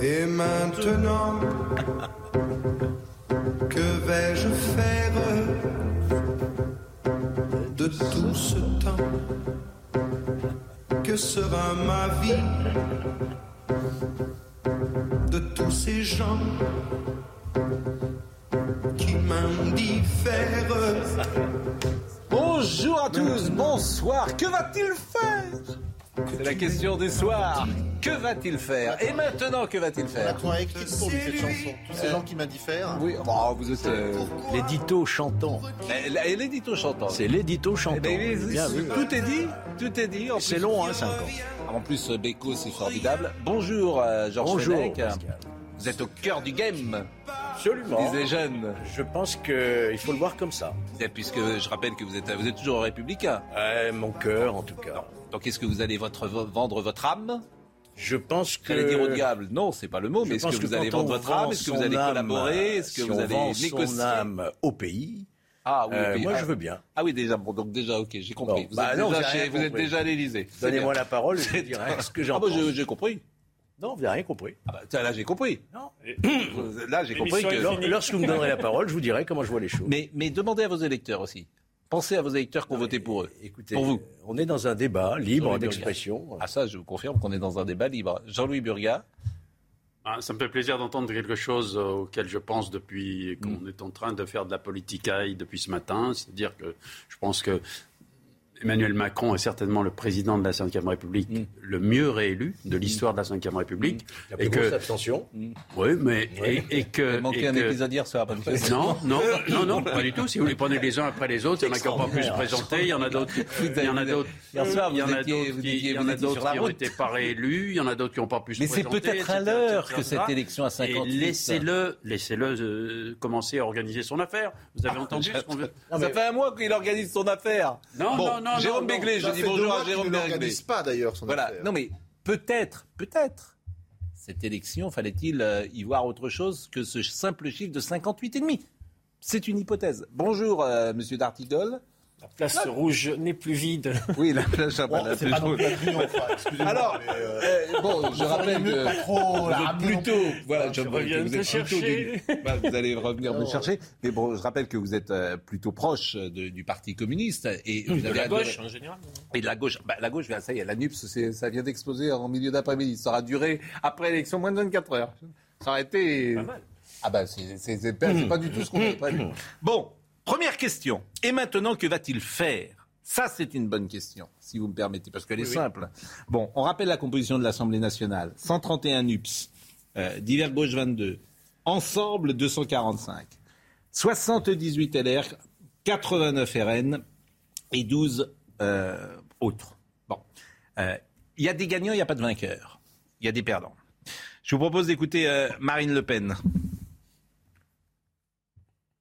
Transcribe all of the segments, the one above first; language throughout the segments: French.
Et maintenant, que vais-je faire de tout ce temps Que sera ma vie de tous ces gens qui m'indiffèrent? Bonjour à tous, bonsoir. Que va-t-il faire? C'est la question du soir. Que va-t-il faire Et maintenant, que va-t-il faire Macron a écrit pour lui cette chanson. Tous ces gens qui m'indiffèrent. Oui, bah, vous êtes. euh, L'édito chantant. eh, l'édito chantant. C'est l'édito Eh chantant. ben, Bien vu. tout est dit, tout est dit. C'est long, hein, 5 ans. En plus, euh, Beko, c'est formidable. Bonjour, euh, Georges Bonjour, Fenech. Pascal. Vous êtes au cœur du game, Absolument. disent les jeunes. Je pense qu'il faut le voir comme ça. Et Puisque je rappelle que vous êtes, vous êtes toujours républicain. Mon cœur, en tout cas. Donc, est-ce que vous allez votre, vendre votre âme? Je pense que. J'allais dire au diable. Non, c'est pas le mot, Je mais est-ce que vous allez vendre votre âme? Est-ce que vous allez collaborer? Est-ce que si vous on allez vend négocier? son âme au pays Ah oui, euh, moi Ah, je veux bien. Ah oui, déjà, bon, donc déjà, ok, j'ai compris. Bon, vous, bah êtes non, déjà vous chez- vous êtes déjà à l'Élysée. Donnez-moi la parole je vous dirai ce que j'en Ah bah, pense. je- j'ai compris. Non, vous n'avez rien compris. Ah bah, là, j'ai compris. Non. Là, j'ai compris que... Lors- Lorsque vous me donnerez la parole, je vous dirai comment je vois les choses. Mais, mais demandez à vos électeurs aussi. Pensez à vos électeurs qui ont voté pour eux. Écoutez, Pour vous. on est dans un débat libre d'expression. Ah ça, je vous confirme qu'on est dans un débat libre. Jean-Louis Burga. Ah, ça me fait plaisir d'entendre quelque chose euh, auquel je pense depuis Mm. qu'on est en train de faire de la politicaille depuis ce matin. C'est-à-dire que je pense que Emmanuel Macron est certainement le président de la Ve République Mm. le mieux réélu de l'histoire de la Ve République. La Et plus grosse que, abstention. oui, mais et, et que, Il manquait et un épisode hier soir. non, non, non, non, pas du tout. Si vous les prenez les uns après les autres, il y en a qui n'ont pas pu se présenter, il y en a d'autres, il y en a d'autres, Hier soir, il y en vous a d'autres qui, étiez- il y en vous a étiez d'autres sur la qui ont route. été pas réélus, il y en a d'autres qui n'ont pas pu se Mais c'est présenter. peut-être à l'heure que cette élection à Et 58. laissez-le, laissez-le euh, commencer à organiser son affaire. Vous avez entendu ce qu'on veut Ça fait un mois qu'il organise son affaire. Non, Bon, non, non, Jérôme Béglé, je Ça dis bonjour à Jérôme ne Béglé. pas d'ailleurs son Voilà. affaire. Non mais peut-être, peut-être. Cette élection, fallait-il euh, y voir autre chose que ce simple chiffre de 58,5 C'est une hypothèse. Bonjour, euh, Monsieur Dartigol. La place rouge n'est plus vide. Oui, la plage à Bon, c'est pas. Alors, mais, euh, euh, bon, je rappelle que pas trop vous êtes plutôt, voilà, je reviens vous te êtes plutôt chercher. du- Bah, vous allez revenir me chercher. Mais bon, je rappelle que vous êtes euh, plutôt proche de- du Parti communiste et vous De avez la adoré- gauche, en général. Et de la gauche, bah, la gauche, ça y est, la NUPS, ça vient d'exploser en milieu d'après-midi. Ça aura duré après l'élection moins de 24 heures. Ça aurait été. Pas mal. Ah bah c'est pas, c'est pas du tout ce qu'on avait prévu. Bon, première question. Et maintenant, que va-t-il faire? Ça, c'est une bonne question, si vous me permettez, parce qu'elle est simple. Bon, on rappelle la composition de l'Assemblée nationale. 131 NUPS, euh, divers gauche 22, ensemble 245, 78 LR, 89 RN et 12 euh, autres. Bon, Euh, il y a des gagnants, il n'y a pas de vainqueurs. Il y a des perdants. Je vous propose d'écouter euh, Marine Le Pen.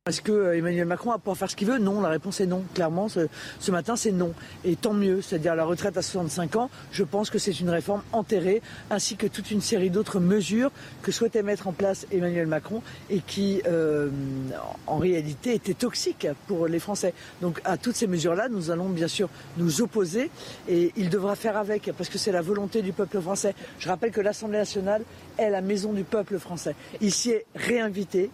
Est-ce que euh, Emmanuel Macron va pouvoir faire ce qu'il veut Non, la réponse est non. Clairement, ce, ce matin, c'est non. Et tant mieux, c'est-à-dire la retraite à 65 ans, je pense que c'est une réforme enterrée, ainsi que toute une série d'autres mesures que souhaitait mettre en place Emmanuel Macron et qui, euh, en réalité, étaient toxiques pour les Français. Donc à toutes ces mesures-là, nous allons bien sûr nous opposer et il devra faire avec, parce que c'est la volonté du peuple français. Je rappelle que l'Assemblée nationale est la maison du peuple français. Il s'y est réinvité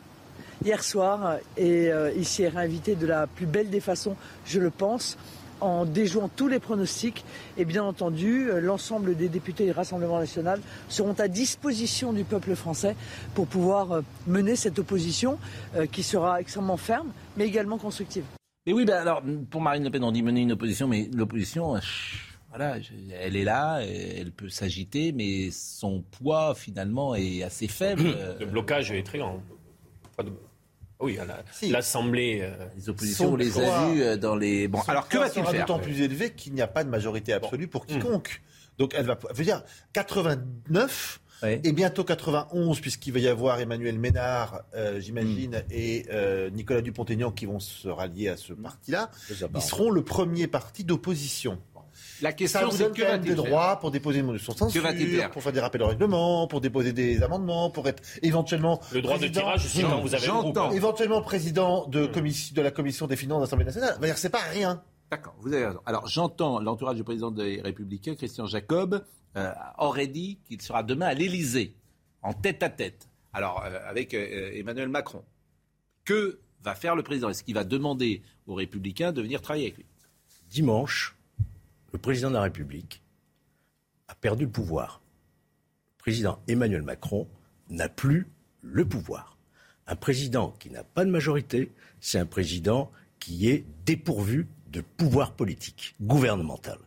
hier soir et euh, il s'y est réinvité de la plus belle des façons, je le pense, en déjouant tous les pronostics. Et bien entendu, euh, l'ensemble des députés du Rassemblement national seront à disposition du peuple français pour pouvoir euh, mener cette opposition euh, qui sera extrêmement ferme, mais également constructive. Mais oui, ben alors, pour Marine Le Pen, on dit mener une opposition, mais l'opposition, voilà, elle est là, elle peut s'agiter, mais son poids, finalement, est assez faible. Le blocage est très grand. Pas de- Oui, à la- Si. l'Assemblée. euh, Les oppositions, on les a vues euh, dans les. Bon, Son alors que va-t-il faire d'autant plus élevé qu'il n'y a pas de majorité absolue pour quiconque? Donc elle va, je veux dire, 89 Ouais. et bientôt 91, puisqu'il va y avoir Emmanuel Ménard, euh, j'imagine, et euh, Nicolas Dupont-Aignan qui vont se rallier à ce parti-là. Ils seront le premier parti d'opposition. La question, c'est que va-t-il des faire droits pour déposer une motion de censure, pour faire des rappels au règlement, pour déposer des amendements, pour être éventuellement Le droit de président- tirage, c'est quand vous avez le groupe. J'entends. éventuellement président de, commission, de la commission des finances de l'Assemblée nationale. C'est pas rien. D'accord, vous avez raison. Alors j'entends l'entourage du président des Républicains, Christian Jacob, euh, aurait dit qu'il sera demain à l'Élysée, en tête à tête, alors euh, avec euh, Emmanuel Macron. Que va faire le président? Est-ce qu'il va demander aux Républicains de venir travailler avec lui? Dimanche, le président de la République a perdu le pouvoir. Le président Emmanuel Macron n'a plus le pouvoir. Un président qui n'a pas de majorité, c'est un président qui est dépourvu de pouvoir politique, gouvernemental.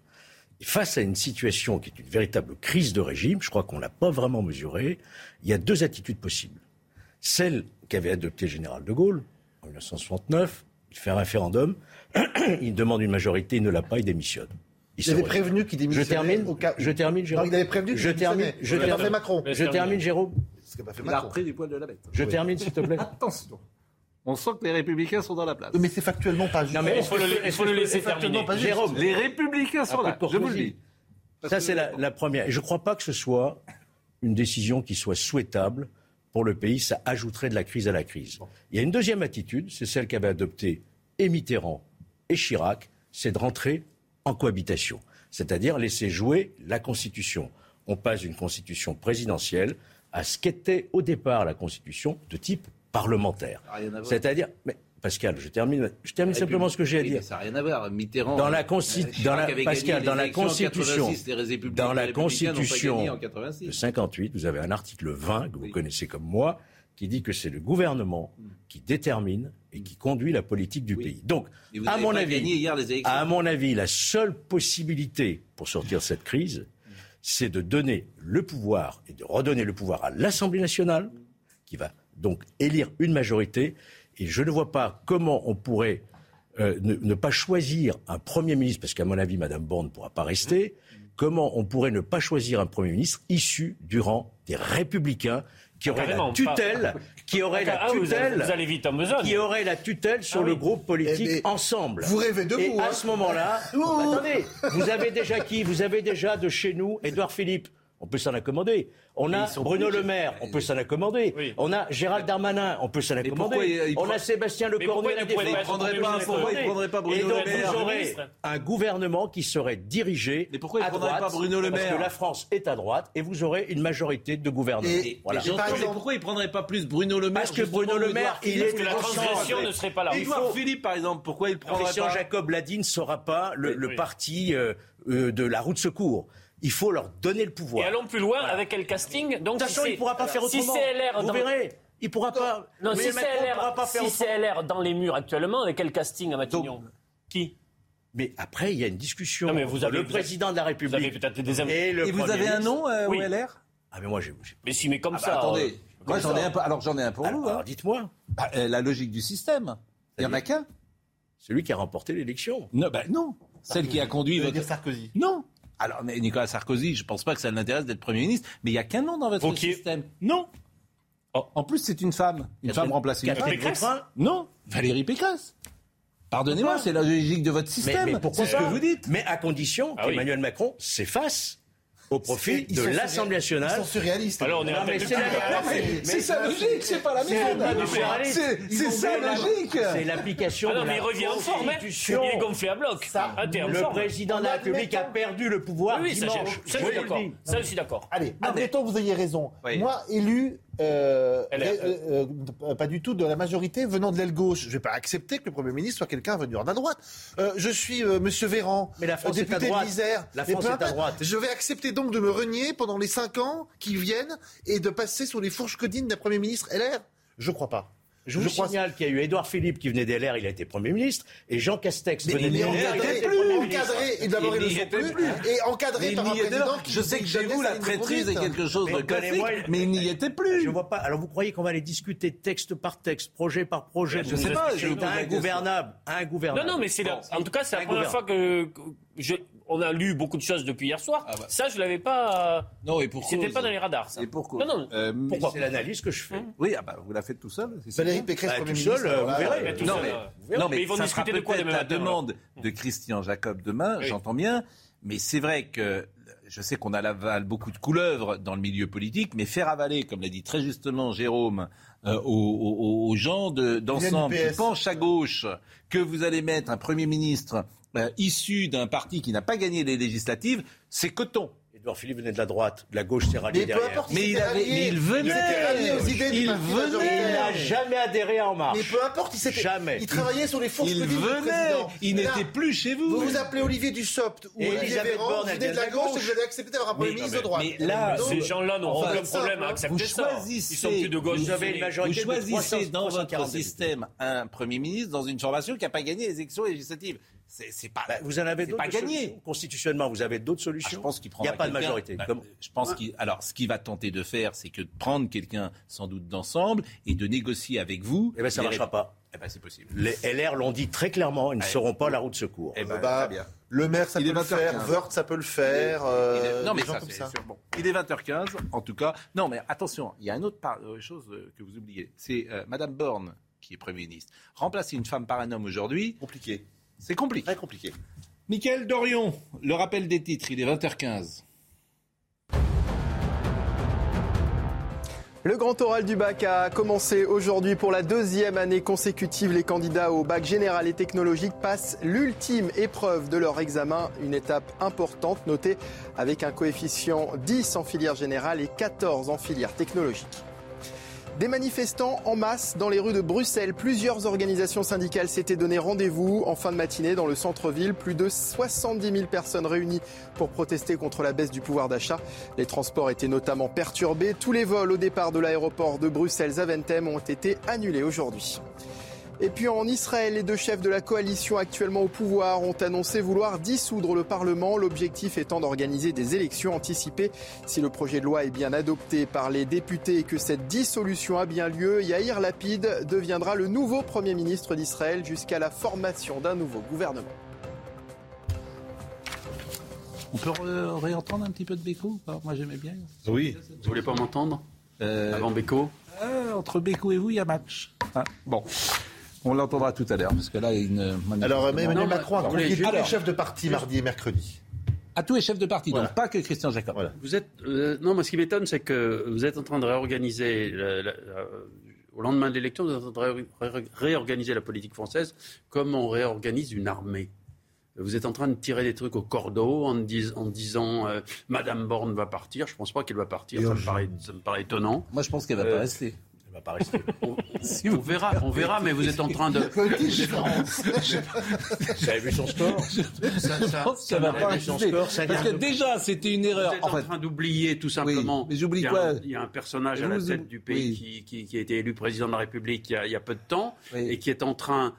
Face à une situation qui est une véritable crise de régime, je crois qu'on ne l'a pas vraiment mesuré, il y a deux attitudes possibles. Celle qu'avait adoptée le général de Gaulle en 1969, il fait un référendum, il demande une majorité, il ne l'a pas, il démissionne. Il Il avait prévenu qu'il Je démissionnait termine, au cas où. je termine, Jérôme. Non, il avait prévenu qu'il je termine, je Ce qu'a pas termine, fait Macron. je termine, Jérôme. Pas fait Il a Macron. repris du poil de la bête. Je termine, s'il te plaît. Attention. On sent que les Républicains sont dans la place. Mais c'est factuellement pas juste. Non, mais Il faut le, faut le laisser terminer. pas juste. Jérôme, Les Républicains sont peu là, je vous le dis. Ça, c'est la, la première. Et je ne crois pas que ce soit une décision qui soit souhaitable pour le pays. Ça ajouterait de la crise à la crise. Il y a une deuxième attitude, c'est celle qu'avaient adoptée et Mitterrand et Chirac, c'est de rentrer en cohabitation. C'est-à-dire laisser jouer la Constitution. On passe d'une Constitution présidentielle à ce qu'était au départ la Constitution de type parlementaire. C'est-à-dire, mais Pascal, je termine, je termine simplement ce que j'ai à Oui, dire. mais Ça n'a rien à voir. Mitterrand. Dans la euh, dans la- avait Pascal, les dans la Constitution, 86, les Républicains- dans la les Constitution de 86. 58, vous avez un article 20 que vous Oui. connaissez comme moi, qui dit que c'est le gouvernement qui détermine et qui conduit la politique du Oui. pays. Donc, à mon avis, à mon avis, la seule possibilité pour sortir de cette crise, c'est de donner le pouvoir et de redonner le pouvoir à l'Assemblée nationale, qui va donc élire une majorité. Et je ne vois pas comment on pourrait euh, ne, ne pas choisir un Premier ministre, parce qu'à mon avis, Madame Borne ne pourra pas rester. Comment on pourrait ne pas choisir un Premier ministre issu du rang des Républicains qui aurait la tutelle, qui aurait la Ah, vous, allez, tutelle, vous allez vite en besogne. qui aurait la tutelle sur Ah le oui. groupe politique Eh, mais ensemble. vous rêvez de Et vous, à hein. ce moment-là, attendez, vous avez déjà qui? Vous avez déjà de chez nous Édouard Philippe. On peut s'en accommoder. On a Bruno plus- Le Maire, on peut s'en accommoder. Oui. On a Gérald Darmanin, on peut s'en accommoder. on prend- a Sébastien Mais pourquoi Lecornu il ne Défense. pas il prendrait pas Bruno Et donc Le Maire vous aurez un gouvernement qui serait dirigé Mais pourquoi il à prendrait droite, pas Bruno Le Parce Maire que la France est à droite et vous aurez une majorité de gouvernement. Et- Voilà. Et j'entends, par mais exemple- pourquoi il prendrait pas plus Bruno Le Maire Parce que Bruno Le Maire, il est que la transgression ne serait pas là. Il Édouard faut- Philippe, par exemple, pourquoi il prendrait Christian pas Jacob l'a dit, ne sera pas le, parti euh, euh, de la route de secours. Il faut leur donner le Et pouvoir. allons plus loin avec quel casting Donc, De toute façon, si il ne pourra pas faire si autrement. c'est LR Vous dans... verrez. Il pourra pas. Non, si c'est ne pourra LR, pas faire si autrement. c'est LR dans les murs actuellement, avec quel casting à Matignon Qui? Mais après, il y a une discussion. Non, mais vous avez- le vous avez- président de la Vous avez République peut-être des amis. et le Et vous avez un nom euh, Oui. au LR Ah, mais moi, j'ai. Mais si, mais comme Ah bah, ça. Attendez, euh, moi j'en ai un. peu- Alors j'en ai un pour Alors, vous. hein. alors, dites-moi. Bah, euh, la logique du système. Il y en a qu'un. Celui qui a remporté l'élection. Non, bah, non. Celle qui a conduit Vous allez votre. dire Sarkozy. Non. Alors, mais Nicolas Sarkozy, je pense pas que ça l'intéresse d'être Premier ministre, mais il n'y a qu'un nom dans votre système. Non. Oh, en plus, c'est une femme. Une femme remplace une Catherine femme. Pécresse. Non. Valérie Pécresse. Pardonnez-moi, c'est la logique de votre Mais, système. mais pourquoi c'est ce que vous dites. Mais à condition Ah oui. qu'Emmanuel Macron s'efface au profit de l'Assemblée surré- Ils nationale. sont surréalistes. Alors, on est Non, mais c'est la- mais- C'est sa logique, c'est pas la mienne. C'est la- logique. C'est l'application non, de mais la il revient en forme. Constitution. Il est gonflé à bloc. Ça, Le président de la République a perdu le pouvoir Oui, ça, dimanche. j'ai- ça, je suis d'accord. Ça. Allez, admettons que vous ayez raison. Moi, élu, euh, euh, euh, pas du tout de la majorité venant de l'aile gauche, je ne vais pas accepter que le Premier ministre soit quelqu'un venu de la droite. Je suis Monsieur Véran, Mais la France est à député droite. de l'Isère. La France est à droite. Je vais accepter donc de me renier pendant les cinq ans qui viennent et de passer sous les fourches codines d'un Premier ministre LR Je crois pas. Je vous signale qu'il y a eu Édouard Philippe qui venait des LR, il a été Premier ministre, et Jean Castex Mais venait il des LR, il Premier ministre. encadré, et d'abord il ne sont était plus, plus. et encadré par un n'y était président qui Je sais que chez vous, la traîtrise est quelque chose de Mais classique, donnez-moi- mais il n'y était plus. Je vois pas. Alors vous croyez qu'on va aller discuter texte par texte, projet par projet? Je sais pas, je C'est ingouvernable, ingouvernable. Non, non, mais c'est la- en tout cas, c'est la première fois que, que je- on a lu beaucoup de choses depuis hier soir. Ah bah. Ça, je l'avais pas. Non, et pour C'était cause. pas dans les radars. Ça. Et pour cause. Non, non. Euh, mais- Pourquoi C'est l'analyse que je fais. Oui, ah bah, vous la faites tout seul. c'est Valérie. Pécresse, Bah, Premier tout ministre. seul, euh, vous verrez. Mais tout Non, seul, mais, euh, non, mais mais ils vont ça discuter sera de quoi demain la demande de Christian Jacob demain, Oui. j'entends bien. Mais c'est vrai que je sais qu'on a l'aval beaucoup de couleuvres dans le milieu politique, mais faire avaler, comme l'a dit très justement Jérôme, euh, aux, aux- aux gens de- d'ensemble qui penchent à gauche que vous allez mettre un Premier ministre euh, issu d'un parti qui n'a pas gagné les législatives, c'est coton. Édouard Philippe venait de la droite, de la gauche s'est rallié Mais peu derrière. importe, Mais il avait- rallié. mais il venait. Il aux idées Il venait. Il n'a jamais adhéré à En Marche. Mais peu importe, il s'était. Jamais. Il travaillait sur les fourches Il du venait. président. Il n'était plus chez vous. Vous vous appelez Olivier Dussopt ou Olivier Véran, vous venez de la de la gauche et vous allez accepter d'avoir un Premier ministre de droite. mais là, Donc, Ces gens-là n'ont Enfin, aucun problème à hein. accepter Vous ça. Ils sont plus de gauche. Vous avez une majorité Vous de choisissez 300, dans votre 340 députés. système un Premier ministre dans une formation qui n'a pas gagné les élections législatives. C'est c'est pas. Bah, vous en avez pas gagné. Constitutionnellement, vous avez d'autres Ah, solutions. je pense qu'il Il n'y a pas de majorité. Bah, Comme- Je pense qu'il. Alors, ce qu'il va tenter de faire, c'est que de prendre quelqu'un sans doute d'ensemble et de négocier avec vous. Eh ben, ça les ne marchera ré- pas. Eh ben, c'est possible. Les LR l'ont dit très clairement, ils ne seront pas la roue de secours. Eh ben, Bah, très bien. Le maire, ça Il peut le faire. 20h15. Wörth, ça peut le faire. Il est- euh, non, mais ça, comme c'est ça. sûr. Bon, il est 20h15, en tout cas. Non, mais attention, il y a une autre par- euh, chose euh, que vous oubliez. C'est euh, Madame Borne qui est Premier ministre. Remplacer une femme par un homme aujourd'hui, Compliqué. C'est compliqué. Très compliqué. Michael Dorion, le rappel des titres, il est 20h15. Le grand oral du bac a commencé aujourd'hui pour la deuxième année consécutive. Les candidats au bac général et technologique passent l'ultime épreuve de leur examen, une étape importante notée avec un coefficient 10 en filière générale et 14 en filière technologique. Des manifestants en masse dans les rues de Bruxelles. Plusieurs organisations syndicales s'étaient donné rendez-vous en fin de matinée dans le centre-ville. Plus de 70 000 personnes réunies pour protester contre la baisse du pouvoir d'achat. Les transports étaient notamment perturbés. Tous les vols au départ de l'aéroport de Bruxelles-Zaventem ont été annulés aujourd'hui. Et puis en Israël, les deux chefs de la coalition actuellement au pouvoir ont annoncé vouloir dissoudre le Parlement, l'objectif étant d'organiser des élections anticipées. Si le projet de loi est bien adopté par les députés et que cette dissolution a bien lieu, Yair Lapid deviendra le nouveau Premier ministre d'Israël jusqu'à la formation d'un nouveau gouvernement. On peut re- réentendre un petit peu de Beko Moi j'aimais bien. Oui. Vous voulez pas m'entendre? Euh, Avant Beko? euh, entre Beko et vous, il y a match. Ah, bon, on l'entendra tout à l'heure parce que là, il y a une. Alors, Emmanuel Non, Macron a mais tous les chefs de parti mardi et mercredi. À tous les chefs de parti, Voilà. donc pas que Christian Jacob. Voilà. Vous êtes euh, non, moi ce qui m'étonne, c'est que vous êtes en train de réorganiser la- la- la- au lendemain de l'élection, vous êtes en train de ré- ré- réorganiser la politique française comme on réorganise une armée. Vous êtes en train de tirer des trucs au cordeau en, dis- en disant euh, Madame Borne va partir. Je pense pas qu'elle va partir. Ça me, paraît, ça me paraît étonnant. Moi, je pense qu'elle va Euh, pas rester. Elle va pas rester. On verra, on verra, mais vous êtes en train de. Vous avez vu son score Ça- Je ça- pense ça va pas fait son rester. score, ça Parce que déjà, c'était une erreur. Vous êtes En en fait, train d'oublier tout simplement. mais j'oublie il y a quoi un- Il y a un personnage à la tête du pays oui. qui, qui- qui a été élu président de la République il y a, il y a peu de temps Oui. et qui est en train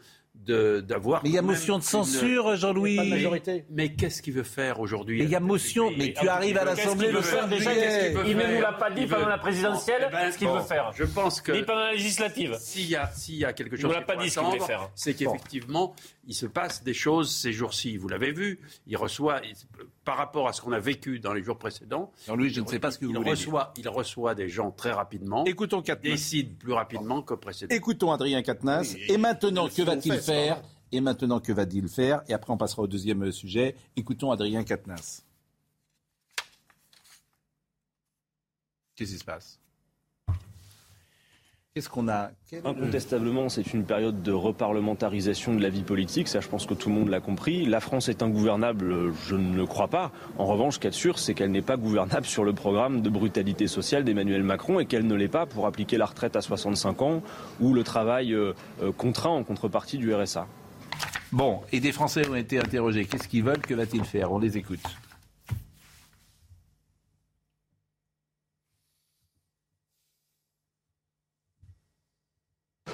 d'avoir. mais il y a motion de une- censure, Jean-Louis. Pas de majorité. Mais qu'est-ce qu'il veut faire aujourd'hui? Mais il y a motion, mais tu arrives à l'Assemblée le qu'il veut faire 5 déjà? Qu'est-ce juillet. qu'il veut Il ne faire? nous l'a pas dit Il pendant la présidentielle. Eh ben, ce qu'il bon, veut faire. Je pense que Ni pendant la législative. s'il y a, s'il y a quelque Il chose nous l'a qu'il pas dit ce qu'il voulait faire. c'est qu'effectivement, il se passe des choses ces jours-ci. Vous l'avez vu, il reçoit, il- par rapport à ce qu'on a vécu dans les jours précédents, Jean-Louis, je ne sais pas ce que vous il voulez dire. reçoit, il reçoit des gens très rapidement, Écoutons décide plus rapidement que précédemment. Écoutons Adrien Quatennens. Oui, Et maintenant, que va-t-il ça, faire. Et maintenant, que va-t-il faire Et après, on passera au deuxième euh, sujet. Écoutons Adrien Quatennens. Qu'est-ce qui se passe? Qu'est-ce qu'on a Quel- Incontestablement, c'est une période de reparlementarisation de la vie politique, ça je pense que tout le monde l'a compris. La France est ingouvernable, je ne le crois pas. En revanche, ce qu'il y a de sûr, c'est qu'elle n'est pas gouvernable sur le programme de brutalité sociale d'Emmanuel Macron et qu'elle ne l'est pas pour appliquer la retraite à 65 ans ou le travail euh, euh, contraint en contrepartie du RSA. Bon, et des Français ont été interrogés. Qu'est-ce qu'ils veulent Que va-t-il faire? On les écoute.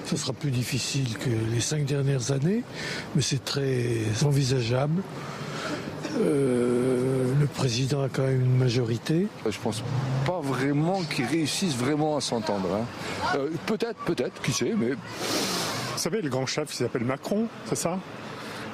Ce sera plus difficile que les cinq dernières années, mais c'est très envisageable. Euh, le président a quand même une majorité. Je pense pas vraiment qu'ils réussissent vraiment à s'entendre. hein. Euh, peut-être, peut-être, qui sait, mais Vous savez, le grand chef, il s'appelle Macron, c'est ça?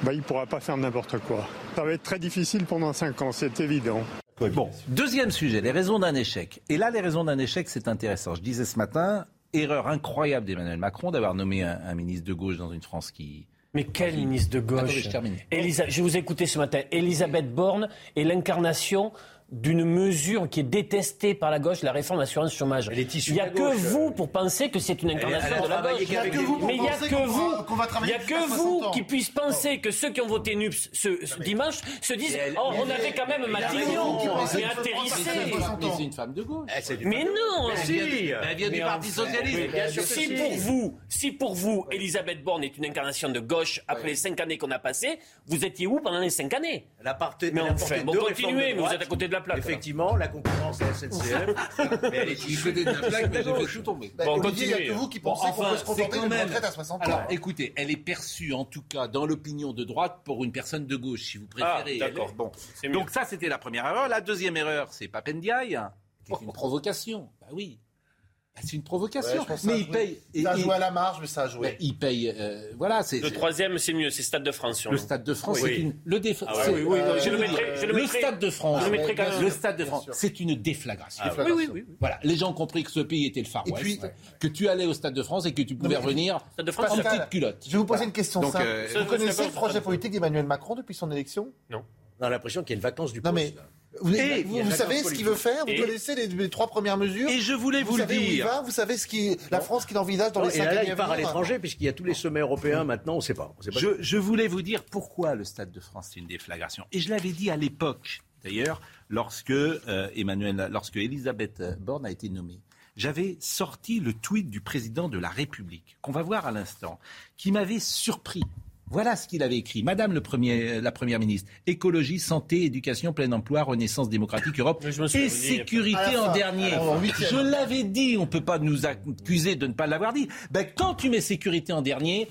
Bah, Il ne pourra pas faire n'importe quoi. Ça va être très difficile pendant 5 ans, c'est évident. Bon, deuxième sujet, les raisons d'un échec. Et là, les raisons d'un échec, c'est intéressant. Je disais ce matin, erreur incroyable d'Emmanuel Macron d'avoir nommé un, un ministre de gauche dans une France qui... Mais quel ministre de gauche je. Elisa- Je vous ai écouté ce matin. Elisabeth Borne est l'incarnation d'une mesure qui est détestée par la gauche, la réforme assurance chômage. Elle est issue Il n'y a que gauche, vous pour penser que c'est une elle incarnation de la gauche. Mais il n'y a que vous, va- qu'on va il travailler y a que 60 vous qui puissent penser que ceux qui ont voté NUPS ce dimanche se disent elle- Oh, on avait quand même Matignon, mais atterrissé. Mais c'est une femme de gauche. Mais non, elle vient- du Parti Socialiste. Si pour vous, si pour vous, Elisabeth Borne est une incarnation de gauche après les cinq années qu'on a passées, vous étiez où pendant les cinq années? Elle a porté- Mais enfin, bon, continuez, mais vous êtes à côté de la plaque. Effectivement, la concurrence à la SNCF. mais elle est connais de la plaque, mais j'ai fait tout tomber. Bah, Bon, Olivier, il n'y a que vous qui Bon, pensez qu'on enfin, peut se c'est contenter quand d'une même- retraite à 60 ans. Alors, écoutez, elle est perçue, en tout cas, dans l'opinion de droite, pour une personne de gauche, si vous préférez. Ah, d'accord. Bon. Donc ça, c'était la première erreur. La deuxième erreur, c'est Papendiaï, qui est une provocation. Bah oui. Bah, c'est une provocation. Ouais, mais a il joué. paye. et- Ça a et- joué à la marge, mais ça a bah, joué. il paye. euh, voilà, c'est Le troisième, c'est mieux, c'est Stade de France. sur le. Stade de France. Oui. C'est une le déf- Ah ouais, c'est- oui, oui, euh, je le mettrai- je Stade de France. je le mettrai quand même. Le Stade de France, c'est une déflagration. Ah, Oui, oui, oui. Voilà, les gens ont compris que ce pays était le Far Et West, puis- que tu allais au Stade de France et que tu pouvais mais- revenir Stade de France, en Pascal, petite culotte. Je vais vous poser une question Donc, simple. euh, vous connaissez le projet politique d'Emmanuel Macron depuis son élection? On a l'impression qu'il y a une vacance du Non poste. Vous, Et la savez ce qu'il veut faire, vous Et- connaissez les, les trois premières mesures. Et je voulais vous, vous le savez où il dire. va, vous savez ce qui, la France qu'il envisage dans Non, les cinq là, là, années il à part à venir. l'étranger, puisqu'il y a tous les sommets européens maintenant, on ne sait pas. On sait pas Je, je voulais vous dire pourquoi le Stade de France c'est une déflagration. Et je l'avais dit à l'époque, d'ailleurs, lorsque euh, Emmanuel, lorsque Elisabeth Borne a été nommée. J'avais sorti le tweet du président de la République, qu'on va voir à l'instant, qui m'avait surpris. Voilà ce qu'il avait écrit. Madame le premier, la Première ministre, écologie, santé, éducation, plein emploi, renaissance démocratique, Europe et sécurité en dernier. alors. Je l'avais dit, on ne peut pas nous accuser de ne pas l'avoir dit. Ben, quand tu mets sécurité en dernier,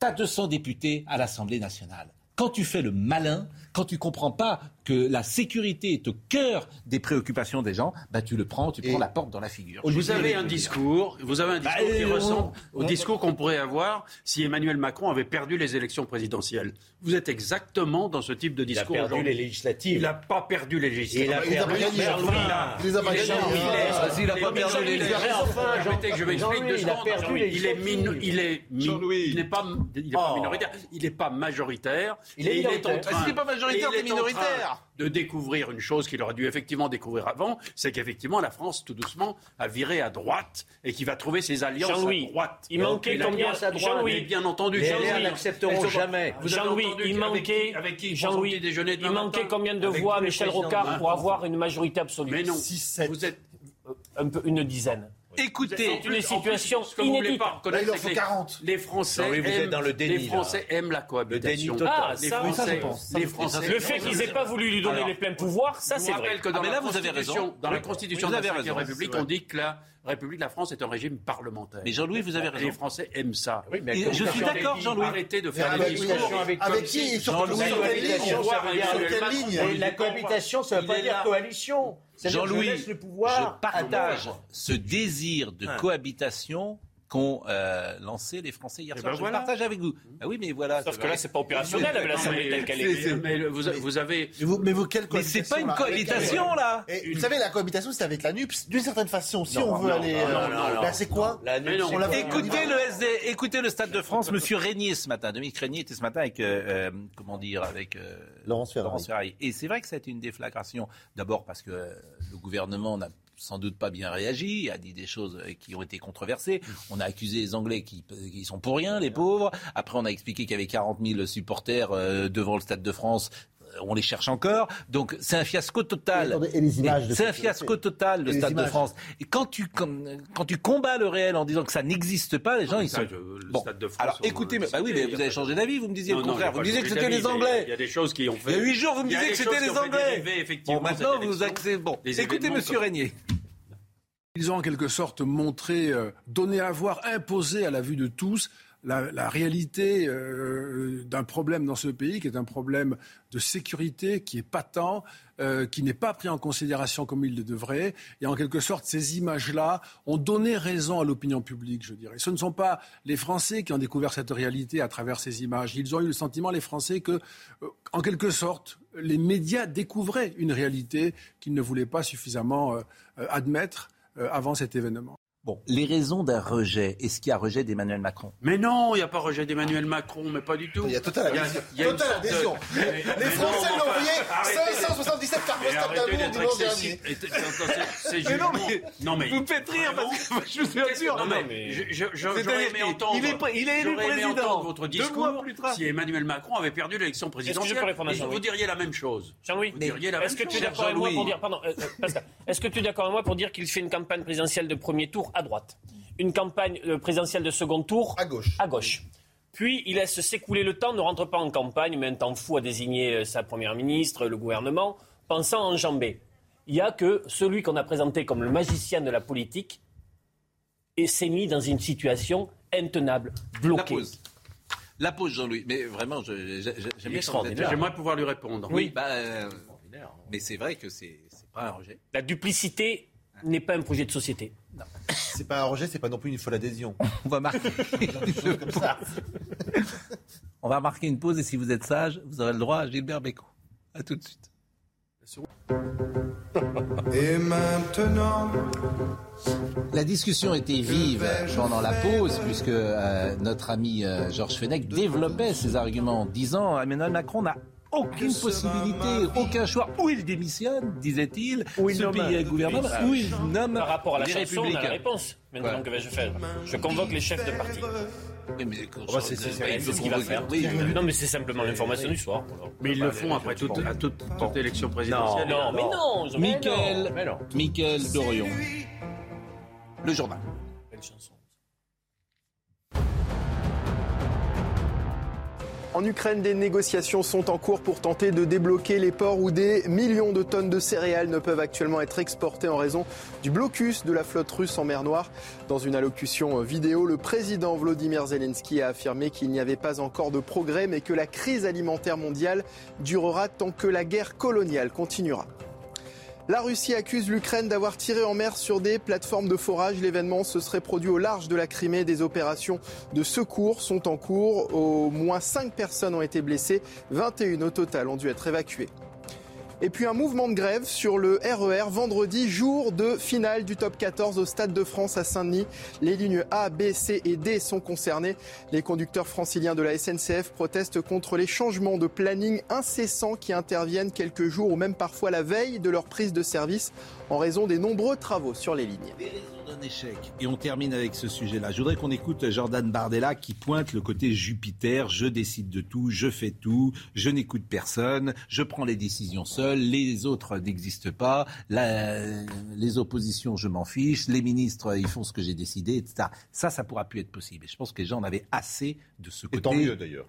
tu as 200 députés à l'Assemblée nationale. Quand tu fais le malin, quand tu comprends pas que la sécurité est au cœur des préoccupations des gens, ben tu le prends, tu Et- prends la porte dans la figure. Vous avez un discours, vous avez un discours Bah, qui euh, ressemble on- au discours qu'on pourrait avoir si Emmanuel Macron avait perdu les élections présidentielles. Vous êtes exactement dans ce type de Il a discours. perdu les législatives. Il n'a pas perdu les législatives. a Il a pas perdu les a pas Il est gagnés. Jean-Louis. Ah, s'il a pas perdu les législatives. enfin, permettez que je m'explique deux il a secondes. il est législatives. il est il n'est pas, il est pas Oh. minoritaire, il n'est pas majoritaire. Il est en train. Majoritaire. De découvrir une chose qu'il aurait dû effectivement découvrir avant, c'est qu'effectivement la France, tout doucement, a viré à droite et qui va trouver ses alliances à droite. il manquait combien alliance à droite, Jean-Louis, mais bien entendu, Les n'accepteront jamais. Jean-Louis, il avec manquait, qui- avec qui Jean-Louis, déjeuner il manquait combien de voix, Michel Rocard, pour avoir une majorité absolue? Mais non, 6, 7. vous êtes Un peu, une dizaine. Écoutez, C'est une situation voulez inédite. pas Là, il en faut que les- 40. Les Français, Jean-Louis, vous êtes aiment, dans le déni, les Français aiment la cohabitation. Le déni total. Ah, les ça, Français, ça, je pense. Ça, les je pense. Français. Le fait qu'ils n'aient pas voulu lui donner Alors, les pleins pouvoirs, ça Je c'est vous vrai. rappelle que dans Ah, mais la là, vous avez Constitution, raison. dans la Constitution de la Ve République, on dit que la République de la France est un régime parlementaire. Mais Jean-Louis, vous avez raison. les Français aiment ça. Oui, mais je suis d'accord, Jean-Louis. Arrêtez de faire des discours. avec- avec qui? Sur quelle ligne? la cohabitation, ça ne veut pas dire coalition. Je Jean-Louis, pouvoir je partage ce désir de Hein. cohabitation qu'ont euh, lancé les Français hier Eh soir. ben je voilà. le partage avec vous. Ah oui, mais voilà. Sauf que là, c'est pas opérationnel avec l'Assemblée telle qu'elle Mais- est. mais vous, vous avez. Mais vous, mais vous, quelle Mais c'est cohabitation pas une cohabitation là? Et vous savez, la cohabitation, c'est avec la NUPS. D'une certaine façon, si Non, on veut non, aller. non, euh, non, non, bah, c'est quoi? La c'est on fait. Écoutez le SD, écoutez le Stade de France, Monsieur Régnier ce matin. Dominique Régnier était ce matin avec, euh, euh, comment dire, avec euh, Laurence Ferrari. Et c'est vrai que ça a été une déflagration. D'abord parce que le gouvernement n'a sans doute pas bien réagi, a dit des choses euh, qui ont été controversées. On a accusé les Anglais qui, qui sont pour rien, les pauvres. Après, on a expliqué qu'il y avait 40 000 supporters euh, devant le Stade de France. On les cherche encore. Donc, c'est un fiasco total. C'est un fiasco total, le Stade de. France. Et quand tu, quand, quand tu combats le réel en disant que ça n'existe pas, les gens, ils Ça, sont... je- le Bon, Stade de France, alors écoutez, on- bah oui, mais vous avez changé d'avis, vous me disiez Non, le contraire. il y a Vous me pas disiez que c'était les Anglais. Il y a des choses qui ont fait. Il y a huit jours, vous me disiez que des c'était choses les Anglais. Bon, maintenant, vous accusez... Bon, écoutez, monsieur Régnier. Ils ont en quelque sorte montré, euh, donné à voir, imposé à la vue de tous la, réalité euh, d'un problème dans ce pays, qui est un problème de sécurité, qui est patent, euh, qui n'est pas pris en considération comme il le devrait. Et en quelque sorte, ces images-là ont donné raison à l'opinion publique, je dirais. Ce ne sont pas les Français qui ont découvert cette réalité à travers ces images. Ils ont eu le sentiment, les Français, que, euh, en quelque sorte, les médias découvraient une réalité qu'ils ne voulaient pas suffisamment admettre avant cet événement. Bon, les raisons d'un rejet, est-ce qu'il y a rejet d'Emmanuel Macron? Mais non, il n'y a pas rejet d'Emmanuel Macron, mais pas du tout. Il y a total, il y a, total adhésion. Les Français l'ont envoyé 577 cartes postales d'amour dimanche dernier. C'est juste. Non, mais. Vous faites rire parce que je suis sûr. Non, mais. J'aurais aimé entendre. Il est élu président. votre discours si Emmanuel Macron avait perdu l'élection présidentielle. Vous diriez la même chose. Jean-Louis, est-ce que tu es d'accord avec moi pour dire. Pardon, est-ce que tu es d'accord avec moi pour dire qu'il fait une campagne présidentielle de premier tour à droite, une campagne euh, présidentielle de second tour à gauche. À gauche. Puis il laisse s'écouler le temps, ne rentre pas en campagne, met un temps fou à désigner euh, sa première ministre, le gouvernement, pensant enjamber. Il n'y a que celui qu'on a présenté comme le magicien de la politique et s'est mis dans une situation intenable, bloquée. La pause. La pause, Jean-Louis. Mais vraiment, j'aimerais pouvoir lui répondre. Oui, bah, euh, mais c'est vrai que c'est pas un rejet. La duplicité n'est pas un projet de société. Non. C'est pas un rejet, c'est pas non plus une folle adhésion. On va marquer. On va marquer une pause et si vous êtes sage, vous aurez le droit à Gilbert Bécaud. A tout de suite. Et maintenant La discussion était vive pendant la pause, puisque euh, notre ami euh, Georges Fenech développait ses arguments en disant Emmanuel Macron n'a aucune possibilité, aucun choix. Où il démissionne, disait-il, où ce pays est gouvernement, où il nomme Par rapport à la chanson, on a la réponse. Maintenant, que vais-je faire Je convoque les chefs de parti. Oui, mais oh, c'est ce qu'il va faire. Non, mais c'est simplement l'information du soir. Mais ils le font après toute, à toute, élection présidentielle. Non, mais non. Michael, Michael Dorion. Le journal. Belle chanson? En Ukraine, des négociations sont en cours pour tenter de débloquer les ports où des millions de tonnes de céréales ne peuvent actuellement être exportées en raison du blocus de la flotte russe en mer Noire. Dans une allocution vidéo, le président Volodymyr Zelensky a affirmé qu'il n'y avait pas encore de progrès, mais que la crise alimentaire mondiale durera tant que la guerre coloniale continuera. La Russie accuse l'Ukraine d'avoir tiré en mer sur des plateformes de forage. L'événement se serait produit au large de la Crimée. Des opérations de secours sont en cours. Au moins 5 personnes ont été blessées. 21 au total ont dû être évacuées. Et puis un mouvement de grève sur le RER e vendredi, jour de finale du top 14 au Stade de France à Saint-Denis. Les lignes A, B, C et D sont concernées. Les conducteurs franciliens de la SNCF protestent contre les changements de planning incessants qui interviennent quelques jours ou même parfois la veille de leur prise de service en raison des nombreux travaux sur les lignes d'un échec. Et on termine avec ce sujet-là. Je voudrais qu'on écoute Jordan Bardella qui pointe le côté Jupiter. Je décide de tout, je fais tout, je n'écoute personne, je prends les décisions seul, les autres n'existent pas, les oppositions, je m'en fiche, les ministres, ils font ce que j'ai décidé, etc. Ça, ça pourra plus être possible. Et je pense que les gens en avaient assez de ce côté. Et tant mieux d'ailleurs.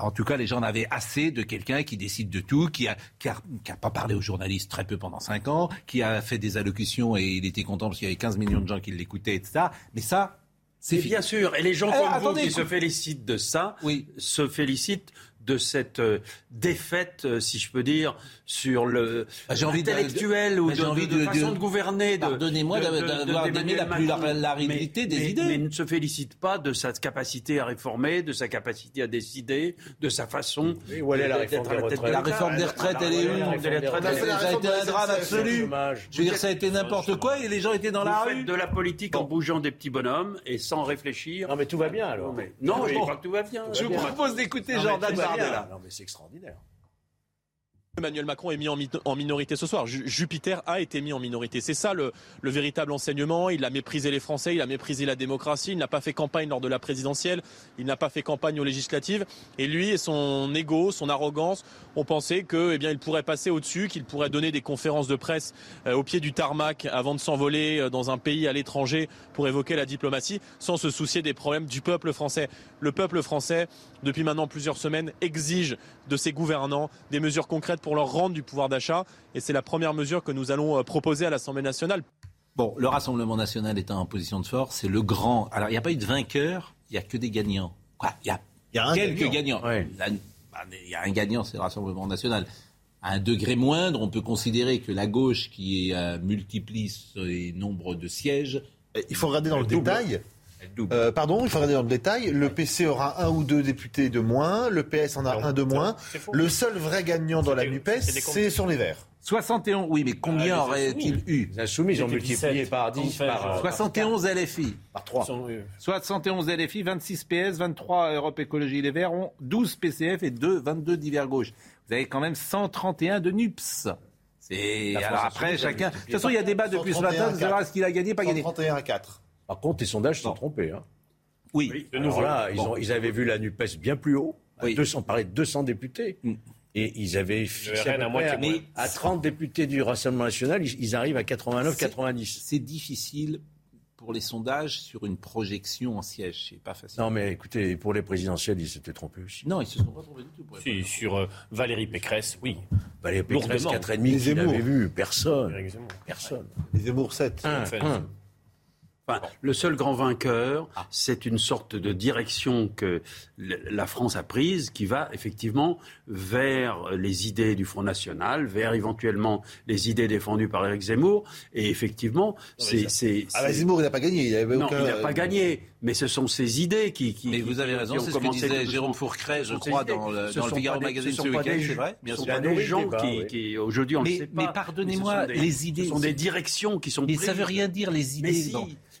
En tout cas, les gens en avaient assez de quelqu'un qui décide de tout, qui a, qui a, pas parlé aux journalistes très peu pendant cinq ans, qui a fait des allocutions et il était content parce qu'il y avait 15 millions de gens qui l'écoutaient, etc. Mais ça, c'est bien sûr. Et les gens comme vous qui se félicitent de ça, oui. se félicitent de cette euh, défaite, euh, si je peux dire, sur le bah, intellectuel ou bah, de, envie de, façon de, gouverner. Pardonnez-moi d'avoir d'aimer la pluralité des idées. Mais ne se félicite pas de sa capacité à réformer, de sa capacité à décider, de sa façon. Et où est la réforme des retraites La réforme des retraites, elle est où Ça a été un drame absolu. Je veux dire, ça a été n'importe quoi et les gens étaient dans la rue. De la politique en bougeant des petits bonhommes et sans réfléchir. Non, mais tout va bien alors. Non, je pas que tout va bien. Je vous propose d'écouter Jordan Non, mais c'est extraordinaire. Emmanuel Macron est mis en, minorité ce soir. Jupiter a été mis en minorité. C'est ça le, véritable enseignement. Il a méprisé les Français, il a méprisé la démocratie. Il n'a pas fait campagne lors de la présidentielle. Il n'a pas fait campagne aux législatives. Et lui et son ego, son arrogance, ont pensé que, eh bien, il pourrait passer au-dessus, qu'il pourrait donner des conférences de presse euh, au pied du tarmac avant de s'envoler euh, dans un pays à l'étranger pour évoquer la diplomatie, sans se soucier des problèmes du peuple français. Le peuple français, depuis maintenant plusieurs semaines, exige de ses gouvernants des mesures concrètes pour leur rendre du pouvoir d'achat. Et c'est la première mesure que nous allons euh, proposer à l'Assemblée nationale. Bon, le Rassemblement national étant en position de force, c'est le grand. Alors, il n'y a pas eu de vainqueur, il n'y a que des gagnants. Quoi? Il y a, y a un quelques gagnant. gagnants. Bah, Il y a un gagnant, c'est le Rassemblement national. À un degré moindre, on peut considérer que la gauche, qui euh, multiplie ce nombre de sièges. Il faut regarder dans le détail. Euh, pardon, il faut regarder dans le détail. Le PC aura un ou deux députés de moins, le PS en a un de moins. Le seul vrai gagnant dans la NUPES, c'est sur les Verts. 71, oui, mais combien Ah, aurait-il eu Les insoumis, ils ont multiplié 17, par 10, enfin, par, euh, 71 LFI. par 3. Ils sont, euh, 71 LFI, 26 PS, 23 Europe Écologie Les Verts ont 12 PCF et 2, 22 divers gauche. Vous avez quand même 131 de NUPS. C'est alors après chacun. De toute façon, il y a débat depuis ce 131 matin de savoir est-ce qu'il a gagné, pas gagné. 131 à 4. Par contre, les sondages se sont trompés. Hein. Oui. de Alors nouveau. là, ils, ont- ils avaient vu la NUPES bien plus haut. à Oui. 200, on parlait de 200 députés. Mm. Et ils avaient fixé à à, à, moins. à 30 députés du Rassemblement national, ils, ils arrivent à 89-90. C'est difficile pour les sondages sur une projection en siège. C'est pas facile. Non mais écoutez, pour les présidentielles, ils s'étaient trompés aussi. Non, ils se sont pas trompés du tout. pour les Si, présidents. sur euh, Valérie Pécresse, oui. Valérie Pécresse, Lourdement. 4,5, Les qui Zemmour. l'avait vu Personne. Personne. Les Zemmour 7. Un, Enfin, le seul grand vainqueur, Ah. c'est une sorte de direction que la France a prise qui va effectivement vers les idées du Front National, vers éventuellement les idées défendues par Éric Zemmour. Et effectivement, c'est. Ah bah, Zemmour, il n'a pas gagné. Il avait non, aucun- il n'a pas gagné, mais ce sont ces idées qui. qui Mais vous avez raison, c'est ce que disait Jérôme. Fourcret, je crois, dans le, Ce dans le Figaro des- Magazine ce ce sont pas week-end, des- c'est vrai, bien Ce sûr. sont Il y a des gens débat, qui, oui. qui, aujourd'hui, on ne Mais- sait mais pas. pardonnez-moi, ce sont des- les idées- Ce sont des directions qui sont Mais prises. ça veut rien dire les idées.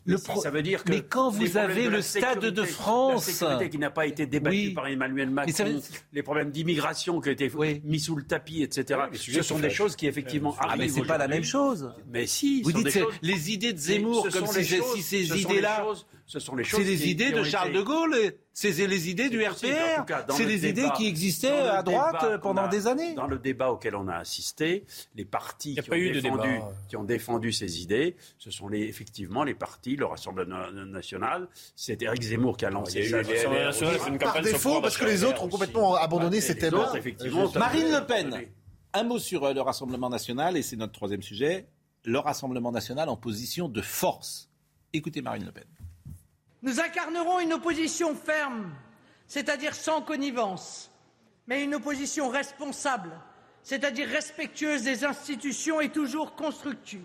Mais mais Le pro- ça veut dire que mais quand vous avez le stade de France, la sécurité qui n'a pas été débattue Oui. par Emmanuel Mais Macron, veut- les problèmes d'immigration qui ont été Oui. mis sous le tapis, etc. Oui, ce sont des choses qui effectivement ah mais arrivent c'est pas la même chose. Mais si, Vous dites des c'est choses- les idées de Mais Zemmour ce comme si, ces idées-là, ce sont les choses c'est les qui- idées qui de Charles été- de Gaulle, et c'est les idées du possible, RPR, c'est le les idées qui existaient à droite pendant a- des années. Dans le débat auquel on a assisté, les partis a qui ont, défendu, débat. qui ont défendu ces idées, ce sont les, effectivement les partis, le Rassemblement national. C'est Éric Zemmour qui a lancé ça. Par défaut, parce que les autres ont complètement abandonné ces thèmes. Marine Le Pen, un mot sur euh, le Rassemblement national, et c'est notre troisième sujet, le Rassemblement national en position de force. Écoutez Marine Le Pen. Nous incarnerons une opposition ferme, c'est-à-dire sans connivence, mais une opposition responsable, c'est-à-dire respectueuse des institutions et toujours constructive.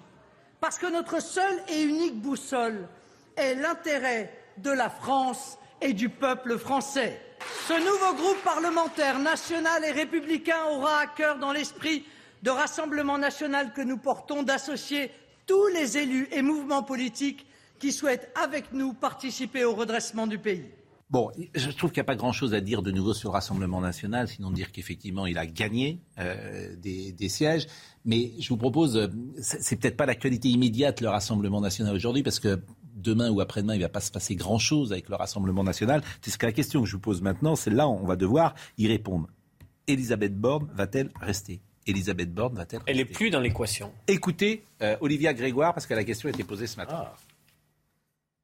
Parce que notre seule et unique boussole est l'intérêt de la France et du peuple français. Ce nouveau groupe parlementaire national et républicain aura à cœur, dans l'esprit de Rassemblement national que nous portons, d'associer tous les élus et mouvements politiques qui souhaitent avec nous participer au redressement du pays. Bon, je trouve qu'il n'y a pas grand-chose à dire de nouveau sur le Rassemblement national, sinon dire qu'effectivement il a gagné euh, des, des sièges. Mais je vous propose, euh, c'est peut-être pas l'actualité immédiate le Rassemblement national aujourd'hui, parce que demain ou après-demain il va pas se passer grand-chose avec le Rassemblement national. C'est ce que la question que je vous pose maintenant, c'est là on va devoir y répondre. Elisabeth Borne va-t-elle rester? Elisabeth Borne va-t-elle Elle est rester? plus dans l'équation. Écoutez euh, Olivia Grégoire, parce que la question a été posée ce matin.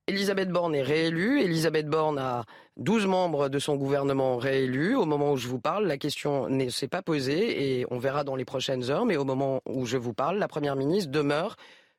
Elisabeth Borne est réélue. Elisabeth Borne a 12 membres de son gouvernement réélus. Au moment où je vous parle, la question ne s'est pas posée et on verra dans les prochaines heures. Mais au moment où je vous parle, la Première ministre demeure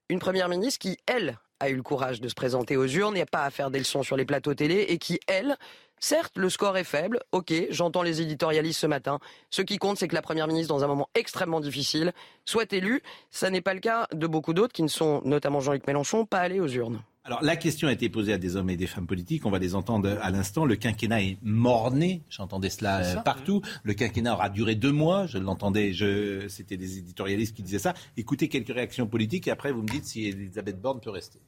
une Première ministre qui, elle, a eu le courage de se présenter aux urnes, a pas à faire des leçons sur les plateaux télé et qui, elle, Certes, le score est faible, ok, j'entends les éditorialistes ce matin. Ce qui compte, c'est que la Première ministre, dans un moment extrêmement difficile, soit élue. Ça n'est pas le cas de beaucoup d'autres qui ne sont, notamment Jean-Luc Mélenchon, pas allés aux urnes. Alors la question a été posée à des hommes et des femmes politiques, on va les entendre à l'instant. Le quinquennat est mort-né, j'entendais cela euh, partout. Le quinquennat aura duré deux mois, je l'entendais, je... c'était des éditorialistes qui disaient ça. Écoutez quelques réactions politiques et après vous me dites si Elisabeth Borne peut rester.